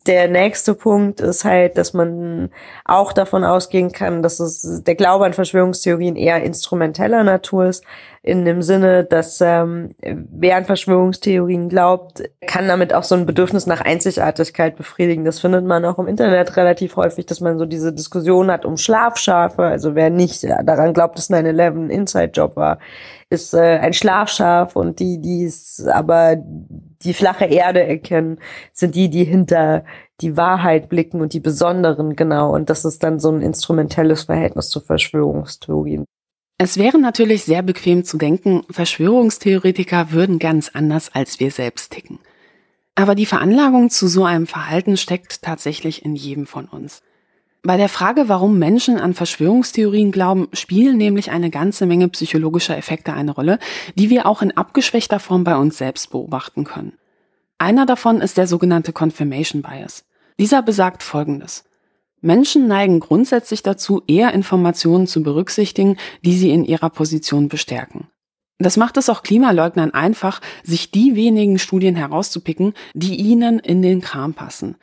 Der nächste Punkt ist halt, dass man auch davon ausgehen kann, dass es der Glaube an Verschwörungstheorien eher instrumenteller Natur ist, in dem Sinne, dass ähm, wer an Verschwörungstheorien glaubt, kann damit auch so ein Bedürfnis nach Einzigartigkeit befriedigen. Das findet man auch im Internet relativ häufig, dass man so diese Diskussion hat um Schlafschafe. Also wer nicht daran glaubt, dass 9-11 ein Inside-Job war, ist äh, ein Schlafschaf und die, die es aber die flache Erde erkennen, sind die, die hinter die Wahrheit blicken und die Besonderen, genau. Und das ist dann so ein instrumentelles Verhältnis zu Verschwörungstheorien. Es wäre natürlich sehr bequem zu denken, Verschwörungstheoretiker würden ganz anders als wir selbst ticken. Aber die Veranlagung zu so einem Verhalten steckt tatsächlich in jedem von uns. Bei der Frage, warum Menschen an Verschwörungstheorien glauben, spielen nämlich eine ganze Menge psychologischer Effekte eine Rolle, die wir auch in abgeschwächter Form bei uns selbst beobachten können. Einer davon ist der sogenannte Confirmation Bias. Dieser besagt Folgendes. Menschen neigen grundsätzlich dazu, eher Informationen zu berücksichtigen, die sie in ihrer Position bestärken. Das macht es auch Klimaleugnern einfach, sich die wenigen Studien herauszupicken, die ihnen in den Kram passen.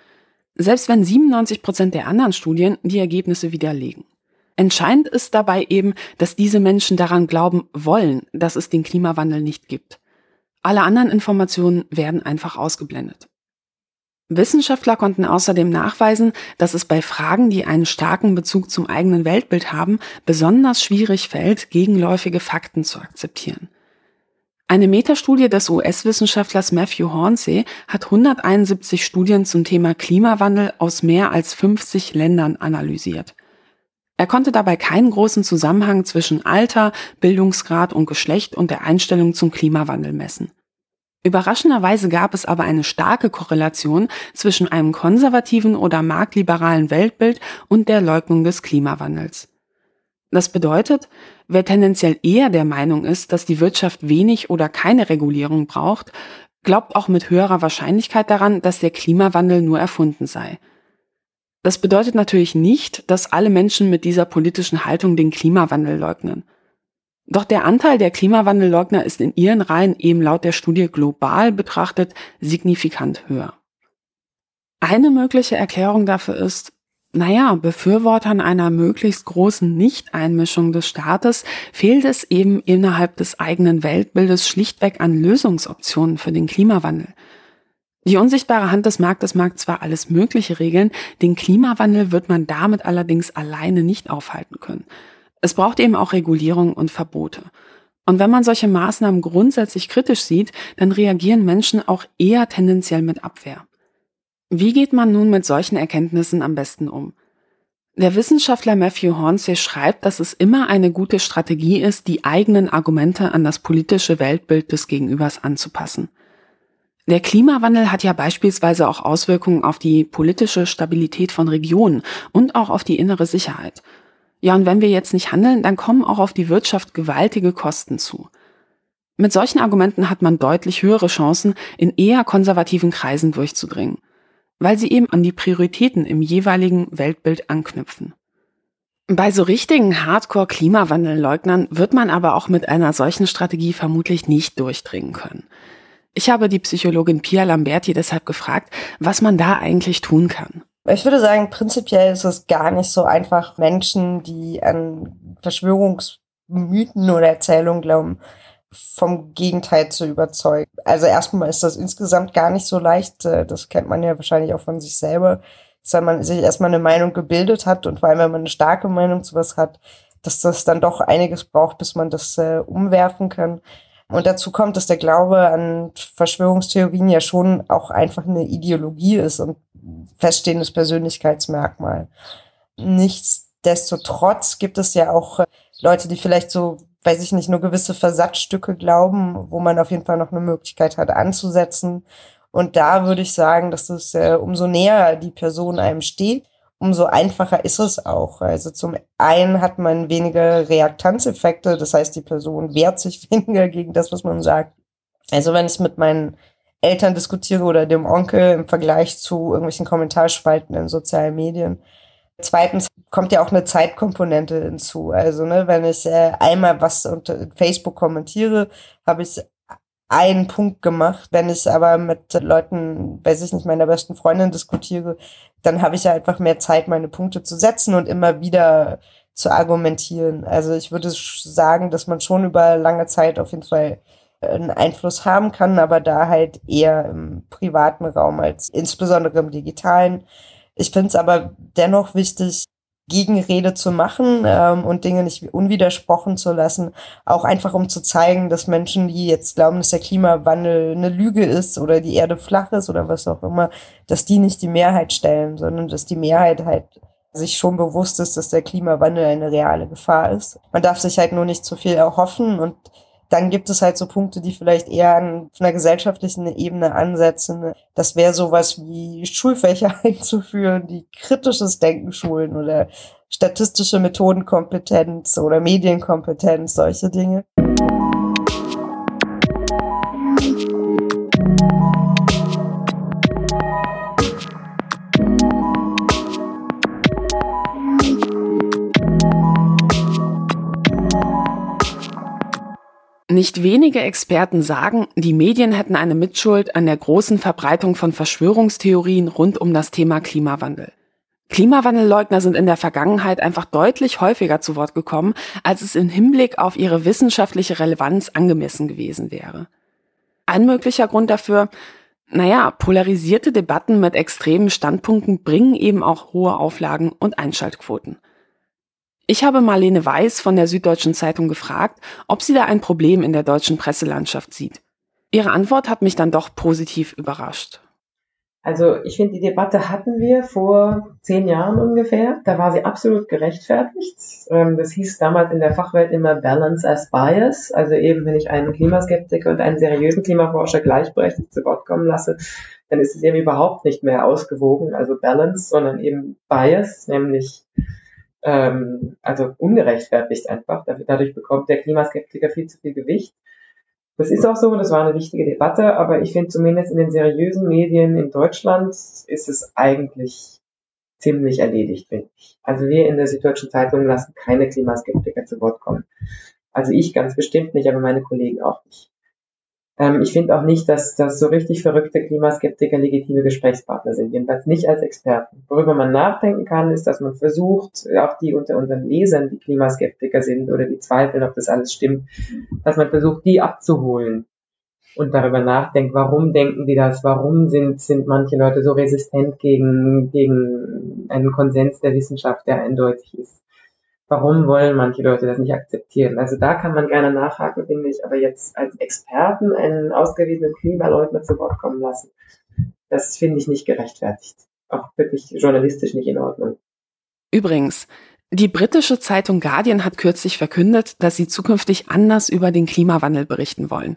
Selbst wenn 97 Prozent der anderen Studien die Ergebnisse widerlegen. Entscheidend ist dabei eben, dass diese Menschen daran glauben wollen, dass es den Klimawandel nicht gibt. Alle anderen Informationen werden einfach ausgeblendet. Wissenschaftler konnten außerdem nachweisen, dass es bei Fragen, die einen starken Bezug zum eigenen Weltbild haben, besonders schwierig fällt, gegenläufige Fakten zu akzeptieren. Eine Metastudie des US-Wissenschaftlers Matthew Hornsey hat 171 Studien zum Thema Klimawandel aus mehr als 50 Ländern analysiert. Er konnte dabei keinen großen Zusammenhang zwischen Alter, Bildungsgrad und Geschlecht und der Einstellung zum Klimawandel messen. Überraschenderweise gab es aber eine starke Korrelation zwischen einem konservativen oder marktliberalen Weltbild und der Leugnung des Klimawandels. Das bedeutet, wer tendenziell eher der Meinung ist, dass die Wirtschaft wenig oder keine Regulierung braucht, glaubt auch mit höherer Wahrscheinlichkeit daran, dass der Klimawandel nur erfunden sei. Das bedeutet natürlich nicht, dass alle Menschen mit dieser politischen Haltung den Klimawandel leugnen. Doch der Anteil der Klimawandelleugner ist in ihren Reihen eben laut der Studie global betrachtet signifikant höher. Eine mögliche Erklärung dafür ist, naja, Befürwortern einer möglichst großen Nichteinmischung des Staates fehlt es eben innerhalb des eigenen Weltbildes schlichtweg an Lösungsoptionen für den Klimawandel. Die unsichtbare Hand des Marktes mag zwar alles Mögliche regeln, den Klimawandel wird man damit allerdings alleine nicht aufhalten können. Es braucht eben auch Regulierung und Verbote. Und wenn man solche Maßnahmen grundsätzlich kritisch sieht, dann reagieren Menschen auch eher tendenziell mit Abwehr. Wie geht man nun mit solchen Erkenntnissen am besten um? Der Wissenschaftler Matthew Hornsey schreibt, dass es immer eine gute Strategie ist, die eigenen Argumente an das politische Weltbild des Gegenübers anzupassen. Der Klimawandel hat ja beispielsweise auch Auswirkungen auf die politische Stabilität von Regionen und auch auf die innere Sicherheit. Ja, und wenn wir jetzt nicht handeln, dann kommen auch auf die Wirtschaft gewaltige Kosten zu. Mit solchen Argumenten hat man deutlich höhere Chancen, in eher konservativen Kreisen durchzudringen, weil sie eben an die Prioritäten im jeweiligen Weltbild anknüpfen. Bei so richtigen Hardcore-Klimawandelleugnern wird man aber auch mit einer solchen Strategie vermutlich nicht durchdringen können. Ich habe die Psychologin Pia Lamberti deshalb gefragt, was man da eigentlich tun kann. Ich würde sagen, prinzipiell ist es gar nicht so einfach, Menschen, die an Verschwörungsmythen oder Erzählungen glauben, vom Gegenteil zu überzeugen. Also erstmal ist das insgesamt gar nicht so leicht. Äh, das kennt man ja wahrscheinlich auch von sich selber, dass wenn man sich erstmal eine Meinung gebildet hat und vor allem, wenn man eine starke Meinung zu was hat, dass das dann doch einiges braucht, bis man das äh, umwerfen kann. Und dazu kommt, dass der Glaube an Verschwörungstheorien ja schon auch einfach eine Ideologie ist und feststehendes Persönlichkeitsmerkmal. Nichtsdestotrotz gibt es ja auch äh, Leute, die vielleicht so, weiß ich nicht, nur gewisse Versatzstücke glauben, wo man auf jeden Fall noch eine Möglichkeit hat anzusetzen. Und da würde ich sagen, dass es äh, umso näher die Person einem steht, umso einfacher ist es auch. Also zum einen hat man weniger Reaktanzeffekte, das heißt, die Person wehrt sich <laughs> weniger gegen das, was man sagt. Also wenn ich mit meinen Eltern diskutiere oder dem Onkel im Vergleich zu irgendwelchen Kommentarspalten in sozialen Medien. Zweitens kommt ja auch eine Zeitkomponente hinzu. Also, ne, wenn ich äh, einmal was unter Facebook kommentiere, habe ich einen Punkt gemacht. Wenn ich aber mit Leuten, weiß ich nicht, meiner besten Freundin diskutiere, dann habe ich ja einfach mehr Zeit, meine Punkte zu setzen und immer wieder zu argumentieren. Also ich würde sagen, dass man schon über lange Zeit auf jeden Fall einen Einfluss haben kann, aber da halt eher im privaten Raum als insbesondere im digitalen. Ich finde es aber dennoch wichtig, Gegenrede zu machen ähm, und Dinge nicht unwidersprochen zu lassen, auch einfach um zu zeigen, dass Menschen, die jetzt glauben, dass der Klimawandel eine Lüge ist oder die Erde flach ist oder was auch immer, dass die nicht die Mehrheit stellen, sondern dass die Mehrheit halt sich schon bewusst ist, dass der Klimawandel eine reale Gefahr ist. Man darf sich halt nur nicht zu viel erhoffen und dann gibt es halt so Punkte, die vielleicht eher an einer gesellschaftlichen Ebene ansetzen. Das wäre sowas wie Schulfächer <laughs> einzuführen, die kritisches Denken schulen oder statistische Methodenkompetenz oder Medienkompetenz, solche Dinge. Nicht wenige Experten sagen, die Medien hätten eine Mitschuld an der großen Verbreitung von Verschwörungstheorien rund um das Thema Klimawandel. Klimawandelleugner sind in der Vergangenheit einfach deutlich häufiger zu Wort gekommen, als es im Hinblick auf ihre wissenschaftliche Relevanz angemessen gewesen wäre. Ein möglicher Grund dafür, naja, polarisierte Debatten mit extremen Standpunkten bringen eben auch hohe Auflagen und Einschaltquoten. Ich habe Marlene Weiß von der Süddeutschen Zeitung gefragt, ob sie da ein Problem in der deutschen Presselandschaft sieht. Ihre Antwort hat mich dann doch positiv überrascht. Also ich finde, die Debatte hatten wir vor zehn Jahren ungefähr. Da war sie absolut gerechtfertigt. Ähm, das hieß damals in der Fachwelt immer Balance as Bias. Also eben, wenn ich einen Klimaskeptiker und einen seriösen Klimaforscher gleichberechtigt zu Wort kommen lasse, dann ist es eben überhaupt nicht mehr ausgewogen, also Balance, sondern eben Bias, nämlich ähm, also ungerechtfertigt einfach. Dadurch bekommt der Klimaskeptiker viel zu viel Gewicht. Das ist auch so, das war eine wichtige Debatte, aber ich finde zumindest in den seriösen Medien in Deutschland ist es eigentlich ziemlich erledigt, finde ich. Also wir in der Süddeutschen Zeitung lassen keine Klimaskeptiker zu Wort kommen. Also ich ganz bestimmt nicht, aber meine Kollegen auch nicht. Ähm, ich finde auch nicht, dass, dass so richtig verrückte Klimaskeptiker legitime Gesprächspartner sind, jedenfalls nicht als Experten. Worüber man nachdenken kann, ist, dass man versucht, auch die unter unseren Lesern, die Klimaskeptiker sind oder die zweifeln, ob das alles stimmt, dass man versucht, die abzuholen und darüber nachdenkt, warum denken die das, warum sind, sind manche Leute so resistent gegen, gegen einen Konsens der Wissenschaft, der eindeutig ist warum wollen manche Leute das nicht akzeptieren? Also da kann man gerne nachhaken, finde ich, aber jetzt als Experten einen ausgewiesenen Klimaleugner zu Wort kommen lassen, das finde ich nicht gerechtfertigt. Auch wirklich journalistisch nicht in Ordnung. Übrigens, die britische Zeitung Guardian hat kürzlich verkündet, dass sie zukünftig anders über den Klimawandel berichten wollen.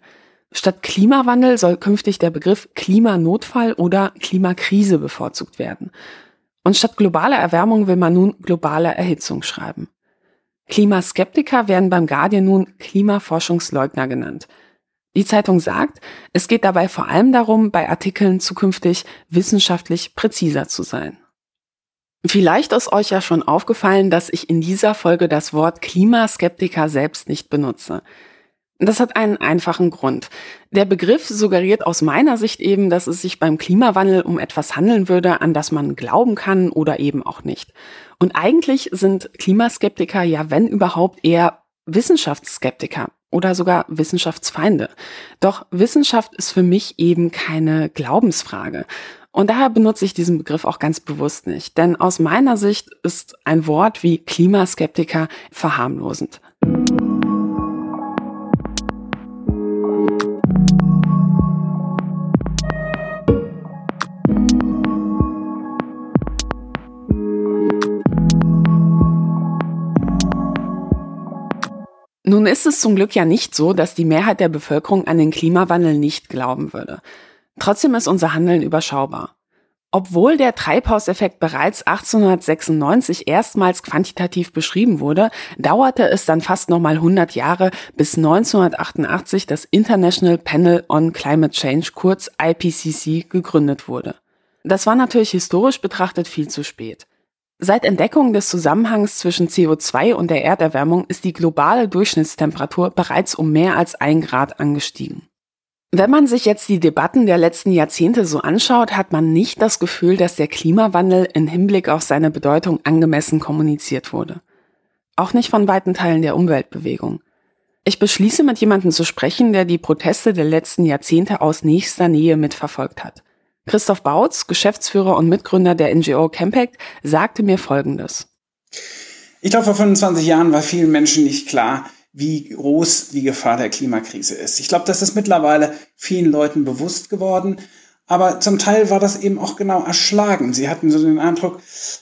Statt Klimawandel soll künftig der Begriff Klimanotfall oder Klimakrise bevorzugt werden. Und statt globaler Erwärmung will man nun globale Erhitzung schreiben. Klimaskeptiker werden beim Guardian nun Klimaforschungsleugner genannt. Die Zeitung sagt, es geht dabei vor allem darum, bei Artikeln zukünftig wissenschaftlich präziser zu sein. Vielleicht ist euch ja schon aufgefallen, dass ich in dieser Folge das Wort Klimaskeptiker selbst nicht benutze. Das hat einen einfachen Grund. Der Begriff suggeriert aus meiner Sicht eben, dass es sich beim Klimawandel um etwas handeln würde, an das man glauben kann oder eben auch nicht. Und eigentlich sind Klimaskeptiker ja, wenn überhaupt, eher Wissenschaftsskeptiker oder sogar Wissenschaftsfeinde. Doch Wissenschaft ist für mich eben keine Glaubensfrage. Und daher benutze ich diesen Begriff auch ganz bewusst nicht. Denn aus meiner Sicht ist ein Wort wie Klimaskeptiker verharmlosend. Nun ist es zum Glück ja nicht so, dass die Mehrheit der Bevölkerung an den Klimawandel nicht glauben würde. Trotzdem ist unser Handeln überschaubar. Obwohl der Treibhauseffekt bereits 1896 erstmals quantitativ beschrieben wurde, dauerte es dann fast nochmal 100 Jahre, bis 1988 das International Panel on Climate Change, kurz IPCC, gegründet wurde. Das war natürlich historisch betrachtet viel zu spät. Seit Entdeckung des Zusammenhangs zwischen CO2 und der Erderwärmung ist die globale Durchschnittstemperatur bereits um mehr als ein Grad angestiegen. Wenn man sich jetzt die Debatten der letzten Jahrzehnte so anschaut, hat man nicht das Gefühl, dass der Klimawandel in Hinblick auf seine Bedeutung angemessen kommuniziert wurde. Auch nicht von weiten Teilen der Umweltbewegung. Ich beschließe mit jemandem zu sprechen, der die Proteste der letzten Jahrzehnte aus nächster Nähe mitverfolgt hat. Christoph Bautz, Geschäftsführer und Mitgründer der NGO Campact, sagte mir Folgendes. Ich glaube, vor 25 Jahren war vielen Menschen nicht klar, wie groß die Gefahr der Klimakrise ist. Ich glaube, das ist mittlerweile vielen Leuten bewusst geworden. Aber zum Teil war das eben auch genau erschlagen. Sie hatten so den Eindruck,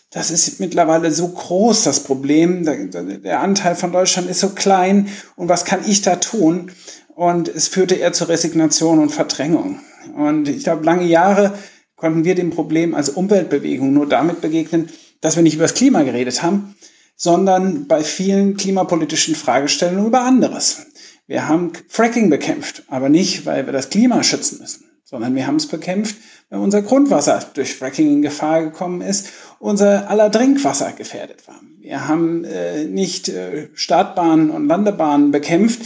das ist mittlerweile so groß, das Problem. Der, der, Anteil von Deutschland ist so klein. Und was kann ich da tun? Und es führte eher zur Resignation und Verdrängung. Und ich glaube, lange Jahre konnten wir dem Problem als Umweltbewegung nur damit begegnen, dass wir nicht über das Klima geredet haben, sondern bei vielen klimapolitischen Fragestellungen über anderes. Wir haben Fracking bekämpft, aber nicht, weil wir das Klima schützen müssen, sondern wir haben es bekämpft, weil unser Grundwasser durch Fracking in Gefahr gekommen ist, unser aller Trinkwasser gefährdet war. Wir haben äh, nicht äh, Startbahnen und Landebahnen bekämpft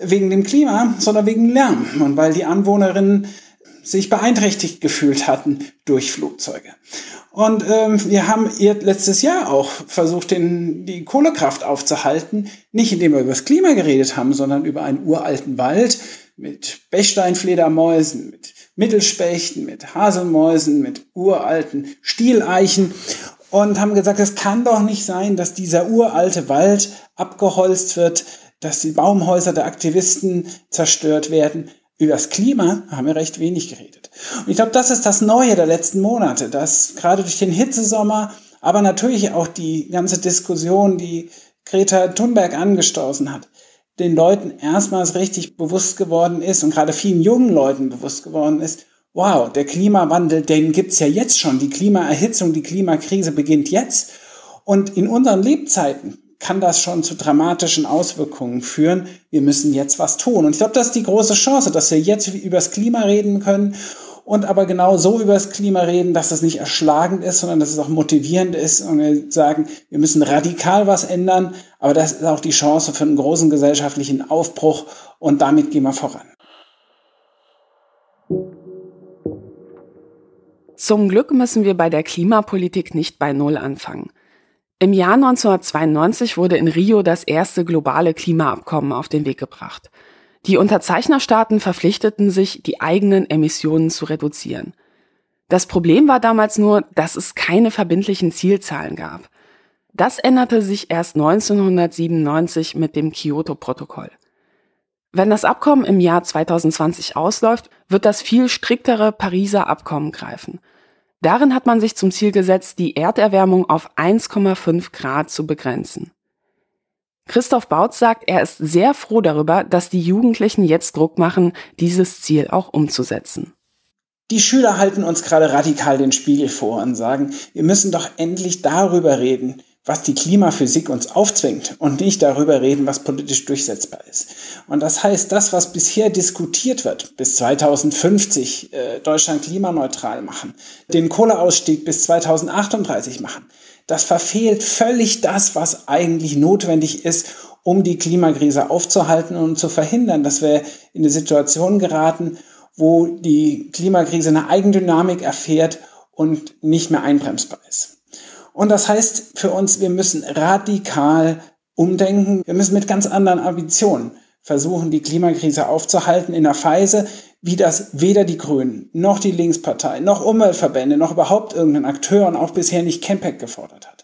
wegen dem Klima, sondern wegen Lärm und weil die Anwohnerinnen sich beeinträchtigt gefühlt hatten durch Flugzeuge. Und ähm, wir haben ihr letztes Jahr auch versucht, den, die Kohlekraft aufzuhalten, nicht indem wir über das Klima geredet haben, sondern über einen uralten Wald mit Bechsteinfledermäusen, mit Mittelspechten, mit Haselmäusen, mit uralten Stieleichen und haben gesagt, es kann doch nicht sein, dass dieser uralte Wald abgeholzt wird, dass die Baumhäuser der Aktivisten zerstört werden. Über das Klima haben wir recht wenig geredet. Und ich glaube, das ist das Neue der letzten Monate, dass gerade durch den Hitzesommer, aber natürlich auch die ganze Diskussion, die Greta Thunberg angestoßen hat, den Leuten erstmals richtig bewusst geworden ist und gerade vielen jungen Leuten bewusst geworden ist, wow, der Klimawandel, den gibt's ja jetzt schon. Die Klimaerhitzung, die Klimakrise beginnt jetzt. Und in unseren Lebzeiten kann das schon zu dramatischen Auswirkungen führen. Wir müssen jetzt was tun. Und ich glaube, das ist die große Chance, dass wir jetzt über das Klima reden können und aber genau so über das Klima reden, dass das nicht erschlagend ist, sondern dass es auch motivierend ist und wir sagen, wir müssen radikal was ändern, aber das ist auch die Chance für einen großen gesellschaftlichen Aufbruch und damit gehen wir voran. Zum Glück müssen wir bei der Klimapolitik nicht bei Null anfangen. Im Jahr 1992 wurde in Rio das erste globale Klimaabkommen auf den Weg gebracht. Die Unterzeichnerstaaten verpflichteten sich, die eigenen Emissionen zu reduzieren. Das Problem war damals nur, dass es keine verbindlichen Zielzahlen gab. Das änderte sich erst 1997 mit dem Kyoto-Protokoll. Wenn das Abkommen im Jahr 2020 ausläuft, wird das viel striktere Pariser Abkommen greifen. Darin hat man sich zum Ziel gesetzt, die Erderwärmung auf 1,5 Grad zu begrenzen. Christoph Bautz sagt, er ist sehr froh darüber, dass die Jugendlichen jetzt Druck machen, dieses Ziel auch umzusetzen. Die Schüler halten uns gerade radikal den Spiegel vor und sagen, wir müssen doch endlich darüber reden, was die Klimaphysik uns aufzwingt und nicht darüber reden, was politisch durchsetzbar ist. Und das heißt, das, was bisher diskutiert wird, bis 2050 äh, Deutschland klimaneutral machen, den Kohleausstieg bis 2038 machen, das verfehlt völlig das, was eigentlich notwendig ist, um die Klimakrise aufzuhalten und zu verhindern, dass wir in eine Situation geraten, wo die Klimakrise eine Eigendynamik erfährt und nicht mehr einbremsbar ist. Und das heißt für uns, wir müssen radikal umdenken. Wir müssen mit ganz anderen Ambitionen versuchen, die Klimakrise aufzuhalten in einer Weise, wie das weder die Grünen, noch die Linkspartei, noch Umweltverbände, noch überhaupt irgendein Akteur und auch bisher nicht Campec gefordert hat.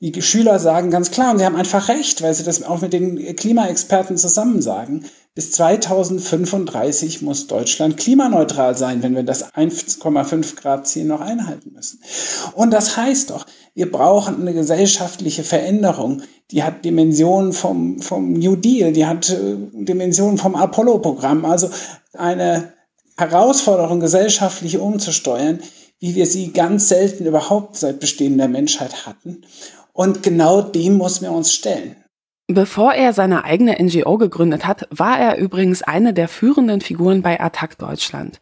Die Schüler sagen ganz klar, und sie haben einfach recht, weil sie das auch mit den Klimaexperten zusammen sagen, bis 2035 muss Deutschland klimaneutral sein, wenn wir das 1,5 Grad Ziel noch einhalten müssen. Und das heißt doch, wir brauchen eine gesellschaftliche Veränderung. Die hat Dimensionen vom, vom New Deal, die hat äh, Dimensionen vom Apollo-Programm. Also eine Herausforderung, gesellschaftlich umzusteuern, wie wir sie ganz selten überhaupt seit Bestehen der Menschheit hatten. Und genau dem müssen wir uns stellen. Bevor er seine eigene NGO gegründet hat, war er übrigens eine der führenden Figuren bei Attac Deutschland.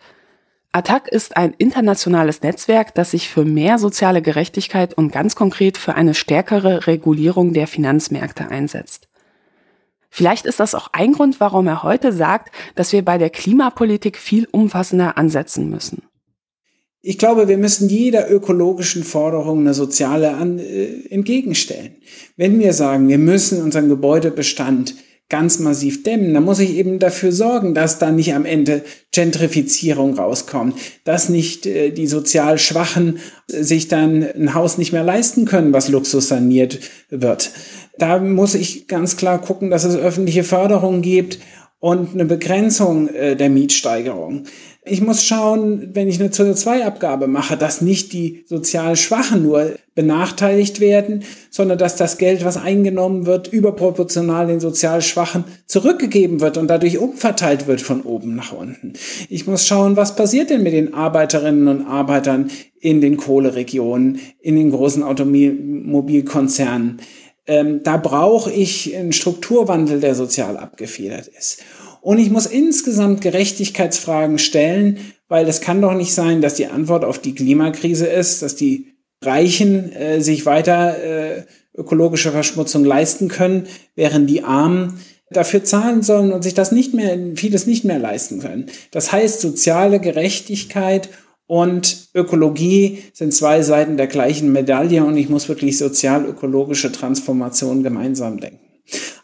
Attac ist ein internationales Netzwerk, das sich für mehr soziale Gerechtigkeit und ganz konkret für eine stärkere Regulierung der Finanzmärkte einsetzt. Vielleicht ist das auch ein Grund, warum er heute sagt, dass wir bei der Klimapolitik viel umfassender ansetzen müssen. Ich glaube, wir müssen jeder ökologischen Forderung eine soziale an, äh, entgegenstellen. Wenn wir sagen, wir müssen unseren Gebäudebestand ganz massiv dämmen. Da muss ich eben dafür sorgen, dass da nicht am Ende Gentrifizierung rauskommt, dass nicht äh, die sozial Schwachen sich dann ein Haus nicht mehr leisten können, was Luxus saniert wird. Da muss ich ganz klar gucken, dass es öffentliche Förderung gibt und eine Begrenzung äh, der Mietsteigerung. Ich muss schauen, wenn ich eine CO2-Abgabe mache, dass nicht die sozial Schwachen nur benachteiligt werden, sondern dass das Geld, was eingenommen wird, überproportional den sozial Schwachen zurückgegeben wird und dadurch umverteilt wird von oben nach unten. Ich muss schauen, was passiert denn mit den Arbeiterinnen und Arbeitern in den Kohleregionen, in den großen Automobilkonzernen. Ähm, da brauche ich einen Strukturwandel, der sozial abgefedert ist. Und ich muss insgesamt Gerechtigkeitsfragen stellen, weil es kann doch nicht sein, dass die Antwort auf die Klimakrise ist, dass die Reichen äh, sich weiter äh, ökologische Verschmutzung leisten können, während die Armen dafür zahlen sollen und sich das nicht mehr, vieles nicht mehr leisten können. Das heißt, soziale Gerechtigkeit und Ökologie sind zwei Seiten der gleichen Medaille und ich muss wirklich sozial-ökologische Transformation gemeinsam denken.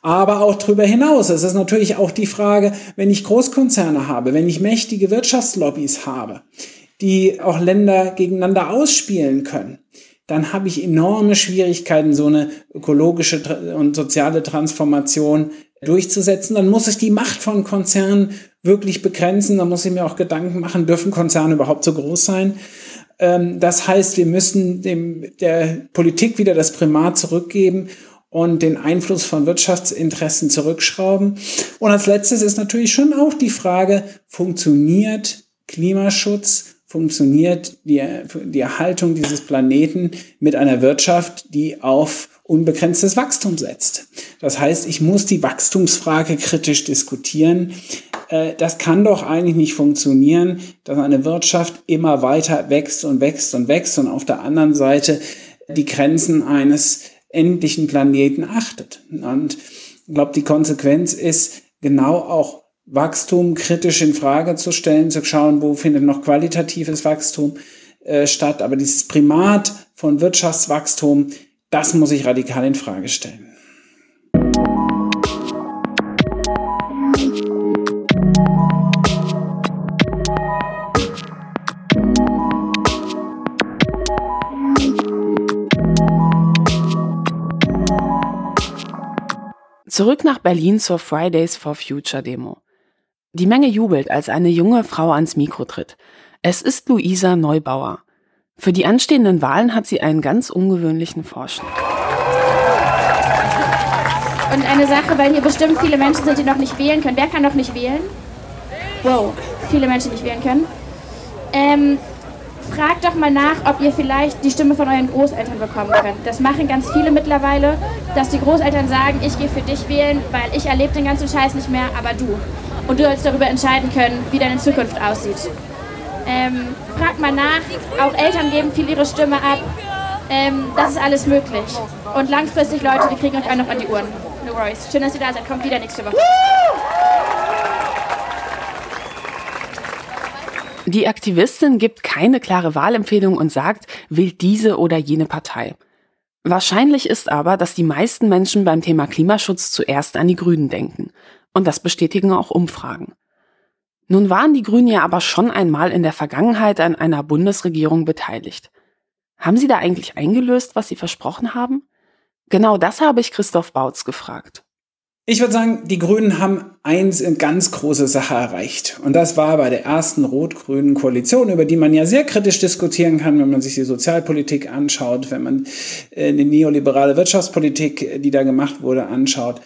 Aber auch darüber hinaus. Es ist natürlich auch die Frage, wenn ich Großkonzerne habe, wenn ich mächtige Wirtschaftslobbys habe, die auch Länder gegeneinander ausspielen können, dann habe ich enorme Schwierigkeiten, so eine ökologische und soziale Transformation durchzusetzen. Dann muss ich die Macht von Konzernen wirklich begrenzen. Da muss ich mir auch Gedanken machen, dürfen Konzerne überhaupt so groß sein? Ähm, das heißt, wir müssen dem, der Politik wieder das Primat zurückgeben und den Einfluss von Wirtschaftsinteressen zurückschrauben. Und als letztes ist natürlich schon auch die Frage, funktioniert Klimaschutz, funktioniert die, die Erhaltung dieses Planeten mit einer Wirtschaft, die auf unbegrenztes Wachstum setzt. Das heißt, ich muss die Wachstumsfrage kritisch diskutieren. Äh, das kann doch eigentlich nicht funktionieren, dass eine Wirtschaft immer weiter wächst und wächst und wächst und auf der anderen Seite die Grenzen eines endlichen Planeten achtet. Und ich glaube, die Konsequenz ist genau auch Wachstum kritisch in Frage zu stellen, zu schauen, wo findet noch qualitatives Wachstum äh, statt. Aber dieses Primat von Wirtschaftswachstum, das muss ich radikal in Frage stellen. Zurück nach Berlin zur Fridays for Future Demo. Die Menge jubelt, als eine junge Frau ans Mikro tritt. Es ist Luisa Neubauer. Für die anstehenden Wahlen hat sie einen ganz ungewöhnlichen Vorschlag. Und eine Sache, weil hier bestimmt viele Menschen sind, die noch nicht wählen können. Wer kann noch nicht wählen? Wow, viele Menschen nicht wählen können. Ähm, fragt doch mal nach, ob ihr vielleicht die Stimme von euren Großeltern bekommen könnt. Das machen ganz viele mittlerweile, dass die Großeltern sagen, ich gehe für dich wählen, weil ich erlebe den ganzen Scheiß nicht mehr, aber du. Und du sollst darüber entscheiden können, wie deine Zukunft aussieht. Ähm, fragt mal nach, auch Eltern geben viel ihre Stimme ab. Ähm, das ist alles möglich. Und langfristig, Leute, die kriegen euch auch noch an die Uhren. No worries. Schön, dass ihr da seid. Kommt wieder nächste Woche. Die Aktivistin gibt keine klare Wahlempfehlung und sagt, wählt diese oder jene Partei. Wahrscheinlich ist aber, dass die meisten Menschen beim Thema Klimaschutz zuerst an die Grünen denken. Und das bestätigen auch Umfragen. Nun waren die Grünen ja aber schon einmal in der Vergangenheit an einer Bundesregierung beteiligt. Haben Sie da eigentlich eingelöst, was Sie versprochen haben? Genau das habe ich Christoph Bautz gefragt. Ich würde sagen, die Grünen haben eins in ganz große Sache erreicht. Und das war bei der ersten rot-grünen Koalition, über die man ja sehr kritisch diskutieren kann, wenn man sich die Sozialpolitik anschaut, wenn man äh, die neoliberale Wirtschaftspolitik, die da gemacht wurde, anschaut.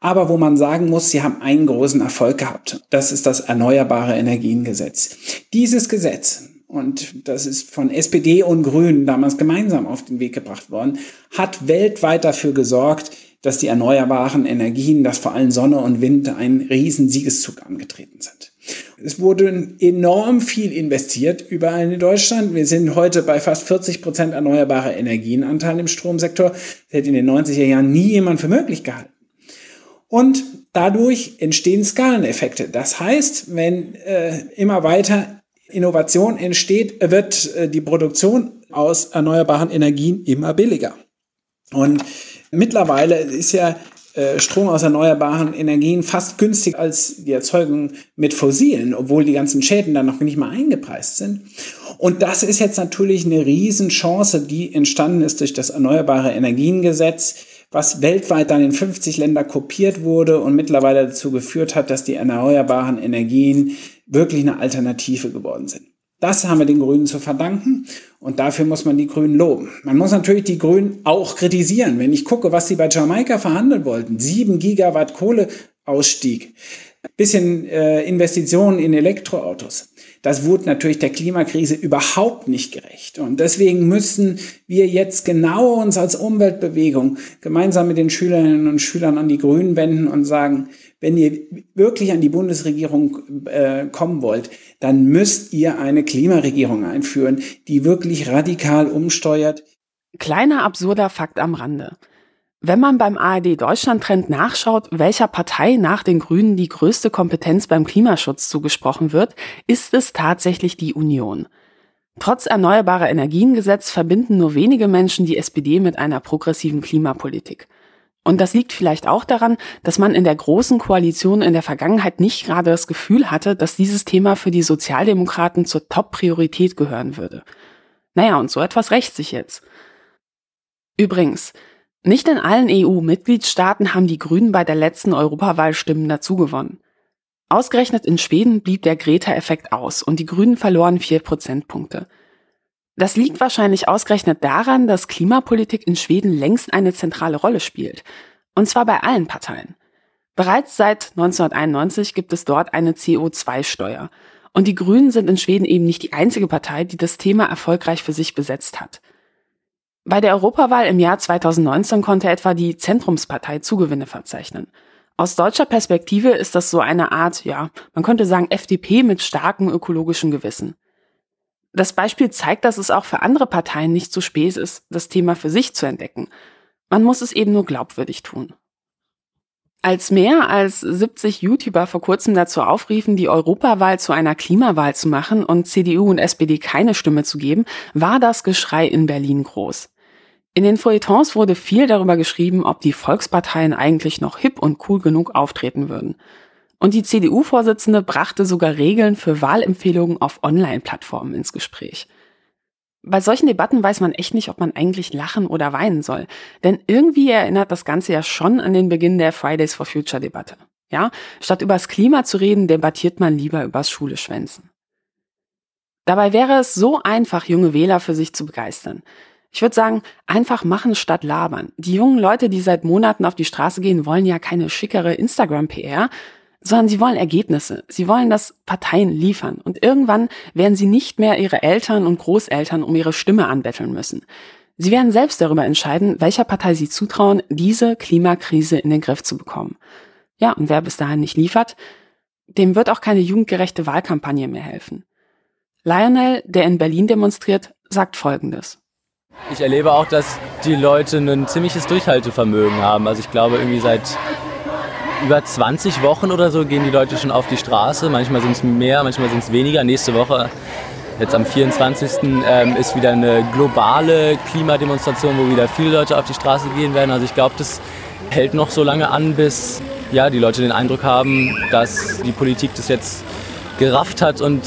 Aber wo man sagen muss, sie haben einen großen Erfolg gehabt. Das ist das Erneuerbare Energiengesetz. Dieses Gesetz, und das ist von SPD und Grünen damals gemeinsam auf den Weg gebracht worden, hat weltweit dafür gesorgt, dass die erneuerbaren Energien, dass vor allem Sonne und Wind einen riesen Siegeszug angetreten sind. Es wurde enorm viel investiert überall in Deutschland. Wir sind heute bei fast 40 Prozent erneuerbare Energienanteil im Stromsektor. Das hätte in den 90er Jahren nie jemand für möglich gehalten. Und dadurch entstehen Skaleneffekte. Das heißt, wenn äh, immer weiter Innovation entsteht, wird äh, die Produktion aus erneuerbaren Energien immer billiger. Und Mittlerweile ist ja äh, Strom aus erneuerbaren Energien fast günstiger als die Erzeugung mit fossilen, obwohl die ganzen Schäden dann noch nicht mal eingepreist sind. Und das ist jetzt natürlich eine Riesenchance, die entstanden ist durch das Erneuerbare Energiengesetz, was weltweit dann in 50 Länder kopiert wurde und mittlerweile dazu geführt hat, dass die erneuerbaren Energien wirklich eine Alternative geworden sind. Das haben wir den Grünen zu verdanken und dafür muss man die Grünen loben. Man muss natürlich die Grünen auch kritisieren. Wenn ich gucke, was sie bei Jamaika verhandeln wollten, sieben Gigawatt Kohleausstieg, bisschen äh, Investitionen in Elektroautos. Das wurde natürlich der Klimakrise überhaupt nicht gerecht. Und deswegen müssen wir jetzt genau uns als Umweltbewegung gemeinsam mit den Schülerinnen und Schülern an die Grünen wenden und sagen, wenn ihr wirklich an die Bundesregierung äh, kommen wollt, dann müsst ihr eine Klimaregierung einführen, die wirklich radikal umsteuert. Kleiner absurder Fakt am Rande. Wenn man beim ARD Deutschland Trend nachschaut, welcher Partei nach den Grünen die größte Kompetenz beim Klimaschutz zugesprochen wird, ist es tatsächlich die Union. Trotz erneuerbarer Energiengesetz verbinden nur wenige Menschen die SPD mit einer progressiven Klimapolitik. Und das liegt vielleicht auch daran, dass man in der großen Koalition in der Vergangenheit nicht gerade das Gefühl hatte, dass dieses Thema für die Sozialdemokraten zur Top-Priorität gehören würde. Naja, und so etwas rächt sich jetzt. Übrigens, nicht in allen EU-Mitgliedstaaten haben die Grünen bei der letzten Europawahl Stimmen dazugewonnen. Ausgerechnet in Schweden blieb der Greta-Effekt aus und die Grünen verloren vier Prozentpunkte. Das liegt wahrscheinlich ausgerechnet daran, dass Klimapolitik in Schweden längst eine zentrale Rolle spielt. Und zwar bei allen Parteien. Bereits seit 1991 gibt es dort eine CO2-Steuer. Und die Grünen sind in Schweden eben nicht die einzige Partei, die das Thema erfolgreich für sich besetzt hat. Bei der Europawahl im Jahr 2019 konnte etwa die Zentrumspartei Zugewinne verzeichnen. Aus deutscher Perspektive ist das so eine Art, ja, man könnte sagen FDP mit starkem ökologischen Gewissen. Das Beispiel zeigt, dass es auch für andere Parteien nicht zu spät ist, das Thema für sich zu entdecken. Man muss es eben nur glaubwürdig tun. Als mehr als 70 YouTuber vor kurzem dazu aufriefen, die Europawahl zu einer Klimawahl zu machen und CDU und SPD keine Stimme zu geben, war das Geschrei in Berlin groß. In den Feuilletons wurde viel darüber geschrieben, ob die Volksparteien eigentlich noch hip und cool genug auftreten würden. Und die CDU-Vorsitzende brachte sogar Regeln für Wahlempfehlungen auf Online-Plattformen ins Gespräch. Bei solchen Debatten weiß man echt nicht, ob man eigentlich lachen oder weinen soll. Denn irgendwie erinnert das Ganze ja schon an den Beginn der Fridays for Future Debatte. Ja, statt übers Klima zu reden, debattiert man lieber übers Schule schwänzen. Dabei wäre es so einfach, junge Wähler für sich zu begeistern. Ich würde sagen, einfach machen statt labern. Die jungen Leute, die seit Monaten auf die Straße gehen, wollen ja keine schickere Instagram-PR, sondern sie wollen Ergebnisse. Sie wollen, dass Parteien liefern. Und irgendwann werden sie nicht mehr ihre Eltern und Großeltern um ihre Stimme anbetteln müssen. Sie werden selbst darüber entscheiden, welcher Partei sie zutrauen, diese Klimakrise in den Griff zu bekommen. Ja, und wer bis dahin nicht liefert, dem wird auch keine jugendgerechte Wahlkampagne mehr helfen. Lionel, der in Berlin demonstriert, sagt Folgendes. Ich erlebe auch, dass die Leute ein ziemliches Durchhaltevermögen haben. Also ich glaube, irgendwie seit über 20 Wochen oder so gehen die Leute schon auf die Straße. Manchmal sind es mehr, manchmal sind es weniger. Nächste Woche, jetzt am 24. Ähm, ist wieder eine globale Klimademonstration, wo wieder viele Leute auf die Straße gehen werden. Also ich glaube, das hält noch so lange an, bis ja, die Leute den Eindruck haben, dass die Politik das jetzt gerafft hat und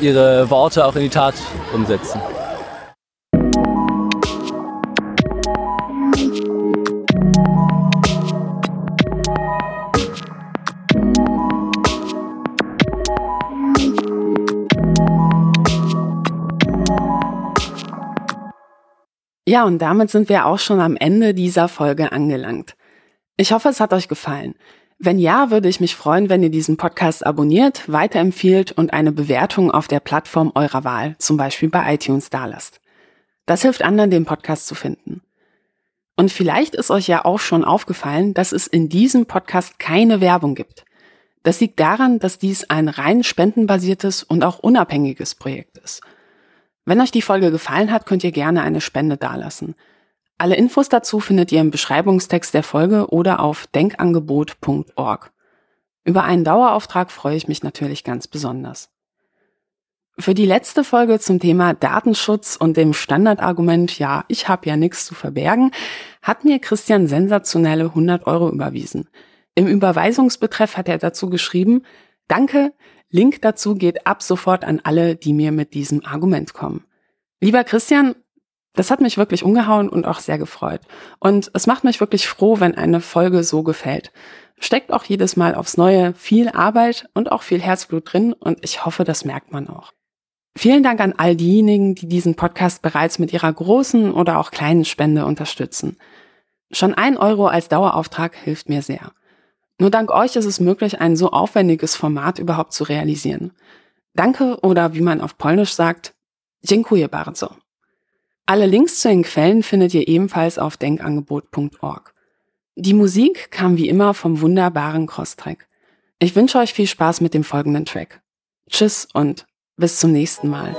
ihre Worte auch in die Tat umsetzen. Ja, und damit sind wir auch schon am Ende dieser Folge angelangt. Ich hoffe, es hat euch gefallen. Wenn ja, würde ich mich freuen, wenn ihr diesen Podcast abonniert, weiterempfiehlt und eine Bewertung auf der Plattform eurer Wahl, zum Beispiel bei iTunes, dalasst. Das hilft anderen, den Podcast zu finden. Und vielleicht ist euch ja auch schon aufgefallen, dass es in diesem Podcast keine Werbung gibt. Das liegt daran, dass dies ein rein spendenbasiertes und auch unabhängiges Projekt ist. Wenn euch die Folge gefallen hat, könnt ihr gerne eine Spende dalassen. Alle Infos dazu findet ihr im Beschreibungstext der Folge oder auf denkangebot.org. Über einen Dauerauftrag freue ich mich natürlich ganz besonders. Für die letzte Folge zum Thema Datenschutz und dem Standardargument, ja, ich habe ja nichts zu verbergen, hat mir Christian sensationelle 100 Euro überwiesen. Im Überweisungsbetreff hat er dazu geschrieben, danke, Link dazu geht ab sofort an alle, die mir mit diesem Argument kommen. Lieber Christian, das hat mich wirklich umgehauen und auch sehr gefreut. Und es macht mich wirklich froh, wenn eine Folge so gefällt. Steckt auch jedes Mal aufs Neue viel Arbeit und auch viel Herzblut drin und ich hoffe, das merkt man auch. Vielen Dank an all diejenigen, die diesen Podcast bereits mit ihrer großen oder auch kleinen Spende unterstützen. Schon ein Euro als Dauerauftrag hilft mir sehr. Nur dank euch ist es möglich, ein so aufwendiges Format überhaupt zu realisieren. Danke oder wie man auf Polnisch sagt, dziękuję bardzo. Alle Links zu den Quellen findet ihr ebenfalls auf denkangebot.org. Die Musik kam wie immer vom wunderbaren Crosstrack. Ich wünsche euch viel Spaß mit dem folgenden Track. Tschüss und bis zum nächsten Mal.